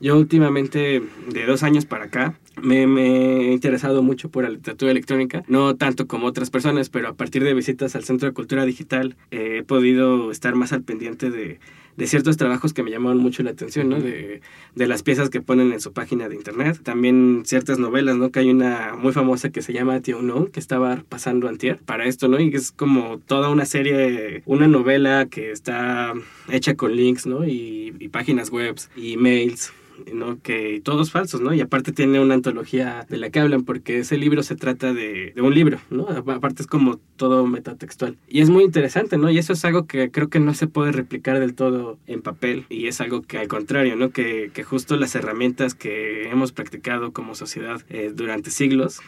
Yo últimamente, de dos años para acá, me, me, he interesado mucho por la literatura electrónica, no tanto como otras personas, pero a partir de visitas al Centro de Cultura Digital he podido estar más al pendiente de de ciertos trabajos que me llamaron mucho la atención, ¿no? De, de, las piezas que ponen en su página de internet. También ciertas novelas, ¿no? Que hay una muy famosa que se llama Tío No, que estaba pasando antier para esto, ¿no? Y es como toda una serie, una novela que está hecha con links, ¿no? Y, y páginas web, y emails ¿no? Que todos falsos, ¿no? Y aparte tiene una antología de la que hablan, porque ese libro se trata de, de, un libro, ¿no? Aparte es como todo metatextual. Y es muy interesante, ¿no? Y eso es algo que creo que no se puede replicar del todo en papel. Y es algo que al contrario, ¿no? Que, que justo las herramientas que hemos practicado como sociedad eh, durante siglos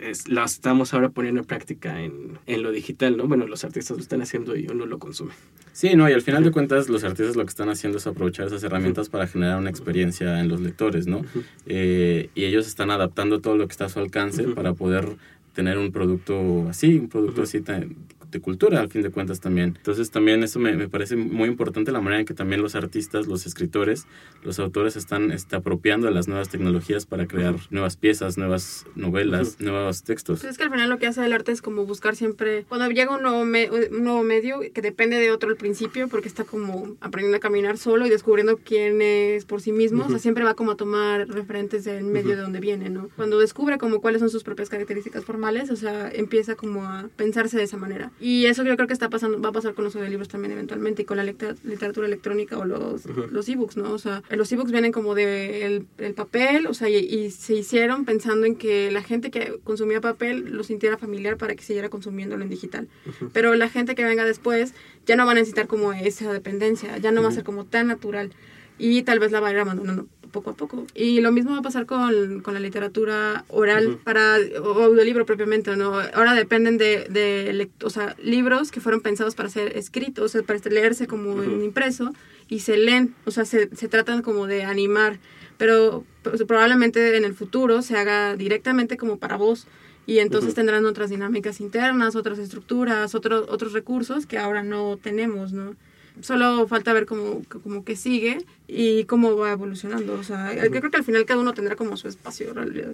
es, la estamos ahora poniendo en práctica en, en, lo digital, ¿no? Bueno, los artistas lo están haciendo y uno lo consume. Sí, no, y al final de cuentas los artistas lo que están haciendo es aprovechar esas herramientas para generar una experiencia en los lectores, ¿no? Eh, y ellos están adaptando todo lo que está a su alcance para poder tener un producto así, un producto así de cultura, al fin de cuentas también. Entonces también eso me, me, parece muy importante la manera en que también los artistas, los escritores, los autores están está, apropiando de las nuevas tecnologías para crear nuevas piezas, nuevas novelas, nuevos textos. Pues es que al final lo que hace el arte es como buscar siempre, cuando llega un nuevo, un nuevo medio que depende de otro al principio, porque está como aprendiendo a caminar solo y descubriendo quién es por sí mismo, o sea, siempre va como a tomar referentes del medio de donde viene, ¿no? Cuando descubre como cuáles son sus propias características formales, o sea, empieza como a pensarse de esa manera. Y eso yo creo que está pasando, va a pasar con los audiolibros también eventualmente y con la literatura electrónica o los, los ebooks, ¿no? O sea, los ebooks vienen como de el, papel, o sea, y, se hicieron pensando en que la gente que consumía papel lo sintiera familiar para que siguiera consumiéndolo en digital. Pero la gente que venga después ya no va a necesitar como esa dependencia, ya no va a ser como tan natural. Y tal vez la va a ir abandonando poco a poco. Y lo mismo va a pasar con, con la literatura oral para o audiolibro propiamente, ¿no? Ahora dependen de, de o sea, libros que fueron pensados para ser escritos, o sea, para leerse como en impreso y se leen, o sea, se, se tratan como de animar pero pues, probablemente en el futuro se haga directamente como para vos y entonces tendrán otras dinámicas internas, otras estructuras, otros otros recursos que ahora no tenemos, ¿no? Solo falta ver cómo, cómo que sigue y cómo va evolucionando. O sea, yo creo que al final cada uno tendrá como su espacio en realidad.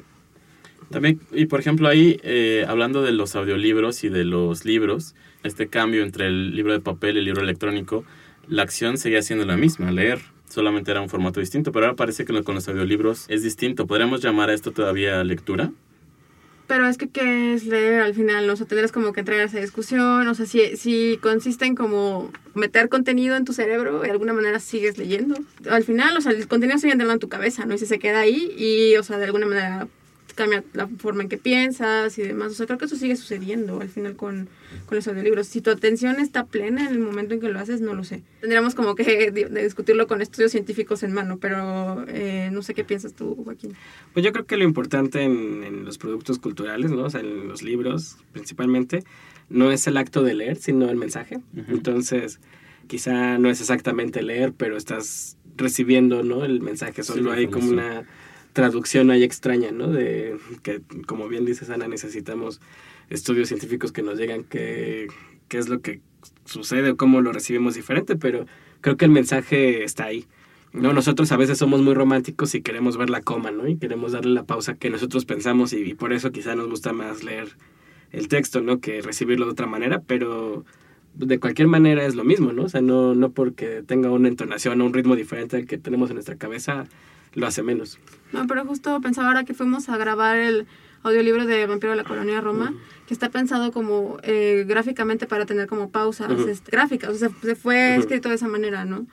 También, y por ejemplo ahí, eh, hablando de los audiolibros y de los libros, este cambio entre el libro de papel y el libro electrónico, la acción seguía siendo la misma, leer. Solamente era un formato distinto, pero ahora parece que con los audiolibros es distinto. ¿Podríamos llamar a esto todavía lectura? Pero es que, ¿qué es leer al final? O sea, tendrás como que entrar a esa discusión. O sea, si, si consiste en como meter contenido en tu cerebro, de alguna manera sigues leyendo. Al final, o sea, el contenido sigue entrando en tu cabeza, ¿no? Y si se queda ahí y, o sea, de alguna manera cambia la forma en que piensas y demás. O sea, creo que eso sigue sucediendo al final con, con los audiolibros. Si tu atención está plena en el momento en que lo haces, no lo sé. Tendríamos como que de, discutirlo con estudios científicos en mano, pero eh, no sé qué piensas tú, Joaquín. Pues yo creo que lo importante en, en los productos culturales, ¿no? O sea, en los libros principalmente, no es el acto de leer, sino el mensaje. Entonces, quizá no es exactamente leer, pero estás recibiendo, ¿no? El mensaje, solo hay como una traducción ahí extraña, ¿no? De que, como bien dices, Ana, necesitamos estudios científicos que nos digan qué, qué es lo que sucede o cómo lo recibimos diferente, pero creo que el mensaje está ahí. ¿no? Nosotros a veces somos muy románticos y queremos ver la coma, ¿no? Y queremos darle la pausa que nosotros pensamos y, por eso quizá nos gusta más leer el texto, ¿no? Que recibirlo de otra manera, pero de cualquier manera es lo mismo, ¿no? O sea, no, no porque tenga una entonación o un ritmo diferente al que tenemos en nuestra cabeza, lo hace menos. No, pero justo pensaba ahora que fuimos a grabar el audiolibro de Vampiro de la Colonia Roma, que está pensado como eh, gráficamente para tener como pausas gráficas, o sea, se fue escrito de esa manera, ¿no?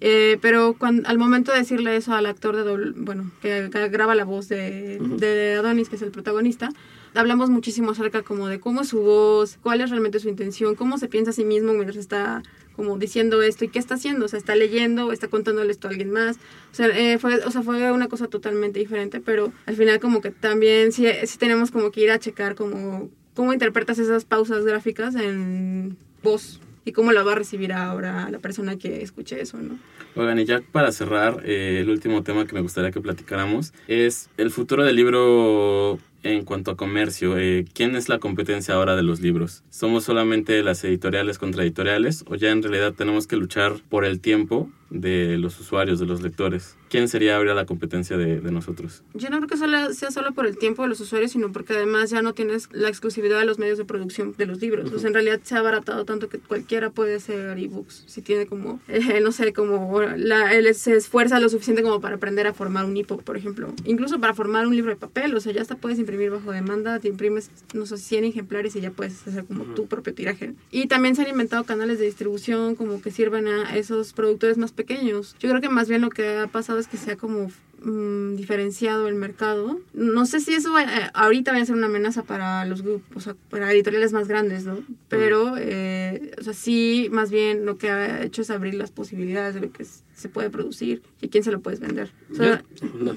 Eh, pero cuando, al momento de decirle eso al actor de bueno, que, graba la voz de, de, Adonis, que es el protagonista, hablamos muchísimo acerca como de cómo es su voz, cuál es realmente su intención, cómo se piensa a sí mismo mientras está como diciendo esto y qué está haciendo, o sea, está leyendo, está contándole esto a alguien más, o sea, eh, fue, o sea, fue una cosa totalmente diferente, pero al final como que también sí, sí tenemos como que ir a checar como cómo interpretas esas pausas gráficas en voz y cómo la va a recibir ahora la persona que escuche eso, ¿no? Oigan, y ya para cerrar, eh, el último tema que me gustaría que platicáramos es el futuro del libro en cuanto a comercio, eh, ¿quién es la competencia ahora de los libros? ¿Somos solamente las editoriales contra editoriales o ya en realidad tenemos que luchar por el tiempo de los usuarios, de los lectores? ¿Quién sería ahora la competencia de, nosotros? Yo no creo que solo, sea solo por el tiempo de los usuarios, sino porque además ya no tienes la exclusividad de los medios de producción de los libros. O sea, en realidad se ha abaratado tanto que cualquiera puede hacer ebooks. Si tiene como, eh, no sé, como la, él se esfuerza lo suficiente como para aprender a formar un ebook, por ejemplo. Incluso para formar un libro de papel. O sea, ya hasta puedes imprimir bajo demanda, te imprimes, no sé, 100 ejemplares y ya puedes hacer como tu propio tiraje. Y también se han inventado canales de distribución como que sirvan a esos productores más pequeños. Yo creo que más bien lo que ha pasado es que se ha como mm, diferenciado el mercado. No sé si eso eh, ahorita va a ser una amenaza para los grupos, o sea, para editoriales más grandes, ¿no? Pero, eh, o sea, sí, más bien lo que ha hecho es abrir las posibilidades de lo que se puede producir y quién se lo puedes vender. O sea,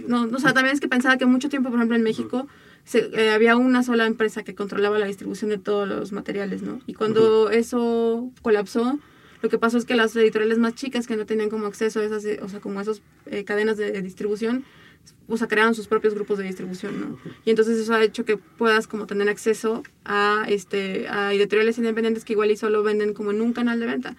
no, o sea, también es que pensaba que mucho tiempo, por ejemplo, en México eh, había una sola empresa que controlaba la distribución de todos los materiales, ¿no? Y cuando eso colapsó, lo que pasó es que las editoriales más chicas que no tenían como acceso a esas, eh, o sea, como esas eh, cadenas de, distribución, o sea, crearon sus propios grupos de distribución, ¿no? Y entonces eso ha hecho que puedas como tener acceso a, este, a editoriales independientes que igual y solo venden como en un canal de venta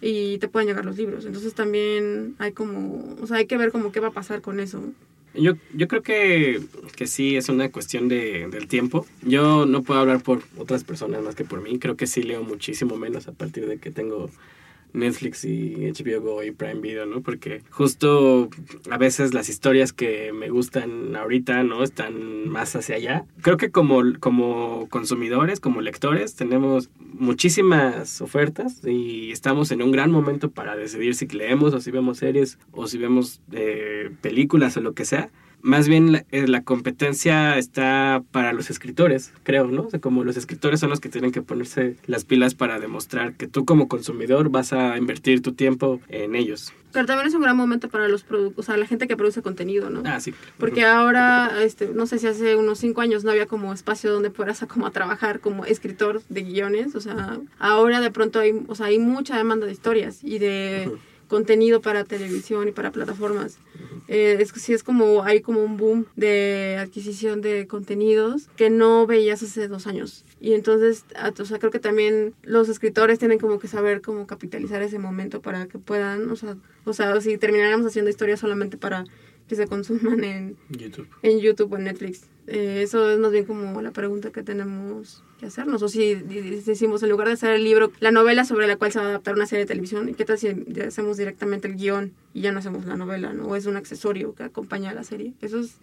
y te pueden llegar los libros. Entonces también hay como, o sea, hay que ver como qué va a pasar con eso. Yo, yo creo que, que sí es una cuestión de, del tiempo. Yo no puedo hablar por otras personas más que por mí. Creo que sí leo muchísimo menos a partir de que tengo Netflix y HBO Go y Prime Video, ¿no? Porque justo a veces las historias que me gustan ahorita, ¿no? Están más hacia allá. Creo que como, como consumidores, como lectores, tenemos muchísimas ofertas y estamos en un gran momento para decidir si leemos o si vemos series o si vemos eh, películas o lo que sea más bien eh, la, competencia está para los escritores, creo, ¿no? O sea, como los escritores son los que tienen que ponerse las pilas para demostrar que tú como consumidor vas a invertir tu tiempo en ellos. Pero también es un gran momento para los o sea, la gente que produce contenido, ¿no? Ah, sí. Porque ahora, este, no sé si hace unos cinco años no había como espacio donde fueras a como a trabajar como escritor de guiones, o sea, ahora de pronto hay, o sea, hay mucha demanda de historias y de contenido para televisión y para plataformas. Eh, es sí es como, hay como un boom de adquisición de contenidos que no veías hace dos años. Y entonces, o sea, creo que también los escritores tienen como que saber cómo capitalizar ese momento para que puedan, o sea, o sea, si termináramos haciendo historias solamente para que se consuman en YouTube, en YouTube o en Netflix. Eh, eso es más bien como la pregunta que tenemos que hacernos. O si decimos, en lugar de hacer el libro, la novela sobre la cual se va a adaptar una serie de televisión, ¿qué tal si hacemos directamente el guion y ya no hacemos la novela, ¿no? O es un accesorio que acompaña a la serie. Eso es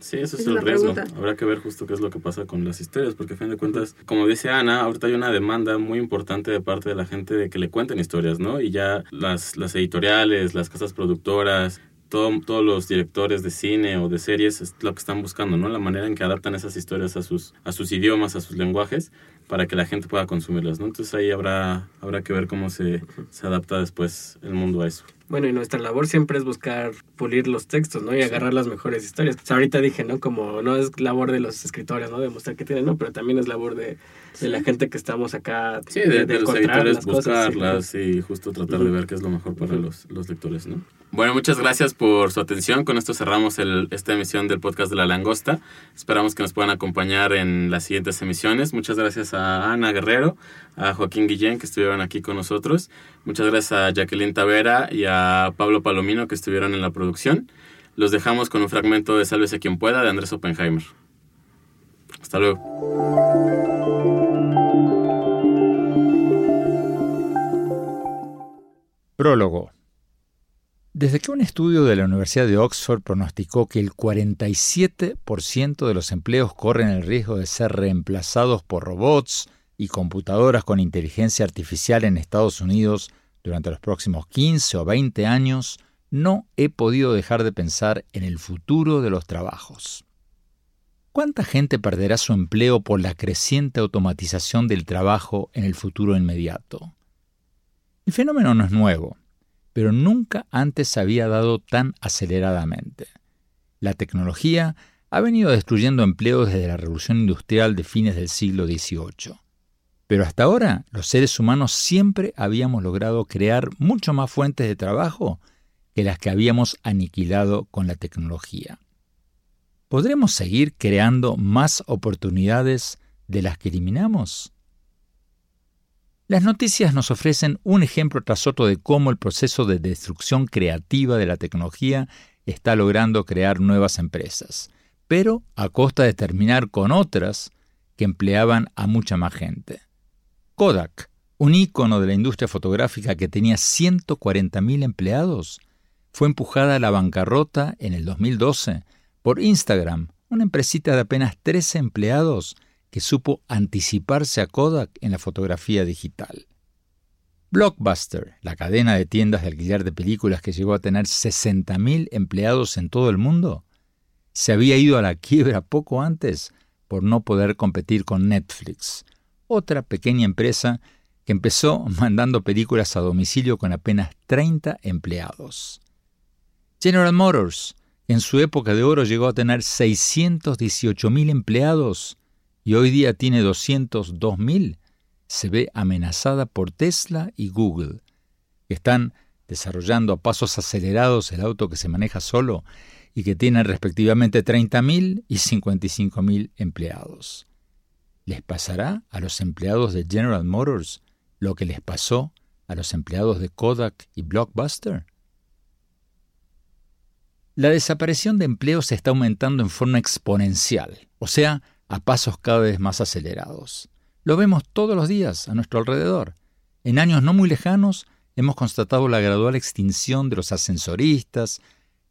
Sí, eso es, el riesgo. Habrá que ver justo qué es lo que pasa con las historias, porque a fin de cuentas, como dice Ana, ahorita hay una demanda muy importante de parte de la gente de que le cuenten historias, ¿no? Y ya las, las editoriales, las casas productoras, todos los directores de cine o de series es lo que están buscando, ¿no? La manera en que adaptan esas historias a sus, a sus idiomas, a sus lenguajes, para que la gente pueda consumirlas, ¿no? Entonces ahí habrá, habrá que ver cómo se, se adapta después el mundo a eso. Bueno, y nuestra labor siempre es buscar pulir los textos, ¿no? Y agarrar las mejores historias. O sea, ahorita dije, ¿no? Como no es labor de los escritores, ¿no? Demostrar que tienen, no, pero también es labor de, de la gente que estamos acá. Sí, de, los editores buscarlas y justo tratar de ver qué es lo mejor para los, los lectores, ¿no? Bueno, muchas gracias por su atención. Con esto cerramos el, esta emisión del podcast de La Langosta. Esperamos que nos puedan acompañar en las siguientes emisiones. Muchas gracias a Ana Guerrero, a Joaquín Guillén, que estuvieron aquí con nosotros. Muchas gracias a Jacqueline Tavera y a Pablo Palomino, que estuvieron en la producción. Los dejamos con un fragmento de Sálvese quien pueda de Andrés Oppenheimer. Hasta luego. Prólogo. Desde que un estudio de la Universidad de Oxford pronosticó que el 47% de los empleos corren el riesgo de ser reemplazados por robots y computadoras con inteligencia artificial en Estados Unidos durante los próximos 15 o 20 años, no he podido dejar de pensar en el futuro de los trabajos. ¿Cuánta gente perderá su empleo por la creciente automatización del trabajo en el futuro inmediato? El fenómeno no es nuevo pero nunca antes se había dado tan aceleradamente. La tecnología ha venido destruyendo empleos desde la revolución industrial de fines del siglo XVIII. Pero hasta ahora los seres humanos siempre habíamos logrado crear mucho más fuentes de trabajo que las que habíamos aniquilado con la tecnología. ¿Podremos seguir creando más oportunidades de las que eliminamos? Las noticias nos ofrecen un ejemplo tras otro de cómo el proceso de destrucción creativa de la tecnología está logrando crear nuevas empresas, pero a costa de terminar con otras que empleaban a mucha más gente. Kodak, un ícono de la industria fotográfica que tenía 140.000 empleados, fue empujada a la bancarrota en el 2012 por Instagram, una empresita de apenas 13 empleados que supo anticiparse a Kodak en la fotografía digital. Blockbuster, la cadena de tiendas de alquiler de películas que llegó a tener 60.000 empleados en todo el mundo, se había ido a la quiebra poco antes por no poder competir con Netflix, otra pequeña empresa que empezó mandando películas a domicilio con apenas 30 empleados. General Motors, en su época de oro llegó a tener 618.000 empleados, y hoy día tiene 202.000, se ve amenazada por Tesla y Google, que están desarrollando a pasos acelerados el auto que se maneja solo y que tienen respectivamente 30.000 y 55.000 empleados. ¿Les pasará a los empleados de General Motors lo que les pasó a los empleados de Kodak y Blockbuster? La desaparición de empleos está aumentando en forma exponencial, o sea, a pasos cada vez más acelerados. Lo vemos todos los días a nuestro alrededor. En años no muy lejanos hemos constatado la gradual extinción de los ascensoristas,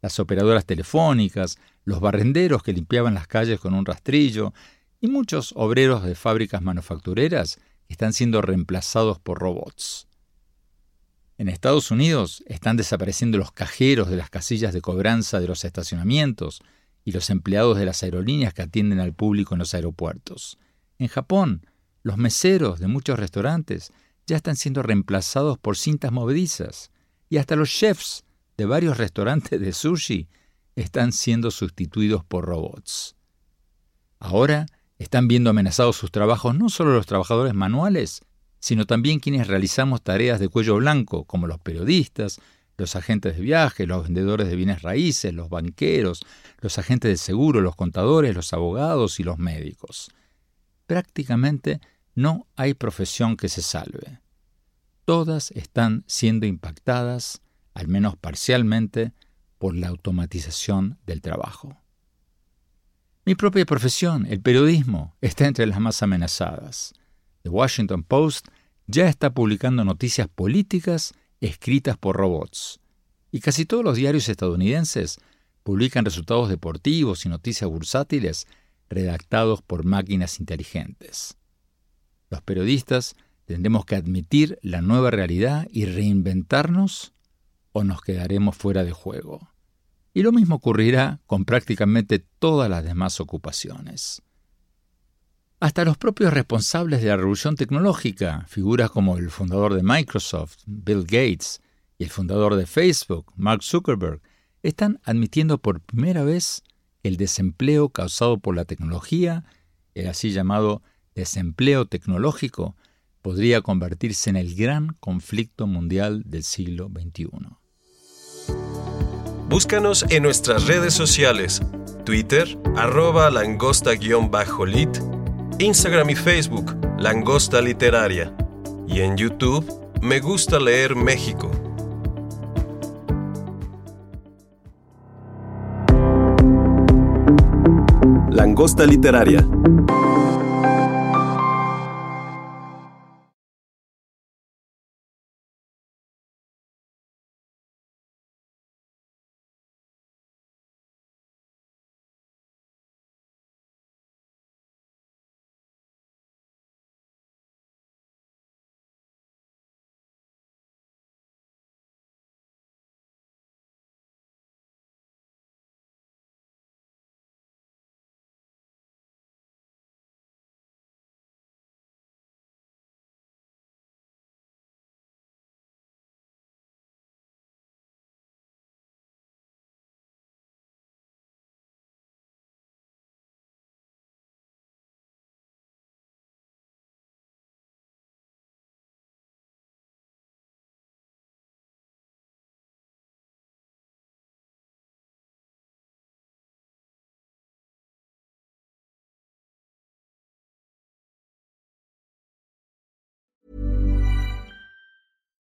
las operadoras telefónicas, los barrenderos que limpiaban las calles con un rastrillo y muchos obreros de fábricas manufactureras están siendo reemplazados por robots. En Estados Unidos están desapareciendo los cajeros de las casillas de cobranza de los estacionamientos, y los empleados de las aerolíneas que atienden al público en los aeropuertos. En Japón, los meseros de muchos restaurantes ya están siendo reemplazados por cintas movedizas y hasta los chefs de varios restaurantes de sushi están siendo sustituidos por robots. Ahora están viendo amenazados sus trabajos no solo los trabajadores manuales, sino también quienes realizamos tareas de cuello blanco, como los periodistas, los agentes de viaje, los vendedores de bienes raíces, los banqueros, los agentes de seguro, los contadores, los abogados y los médicos. Prácticamente no hay profesión que se salve. Todas están siendo impactadas, al menos parcialmente, por la automatización del trabajo. Mi propia profesión, el periodismo, está entre las más amenazadas. The Washington Post ya está publicando noticias políticas escritas por robots. Y casi todos los diarios estadounidenses publican resultados deportivos y noticias bursátiles redactados por máquinas inteligentes. Los periodistas tendremos que admitir la nueva realidad y reinventarnos o nos quedaremos fuera de juego. Y lo mismo ocurrirá con prácticamente todas las demás ocupaciones. Hasta los propios responsables de la revolución tecnológica, figuras como el fundador de Microsoft, Bill Gates, y el fundador de Facebook, Mark Zuckerberg, están admitiendo por primera vez el desempleo causado por la tecnología, el así llamado desempleo tecnológico, podría convertirse en el gran conflicto mundial del siglo XXI. Búscanos en nuestras redes sociales, Twitter, arroba langosta-lit, Instagram y Facebook, Langosta Literaria. Y en YouTube, Me Gusta Leer México. Langosta Literaria.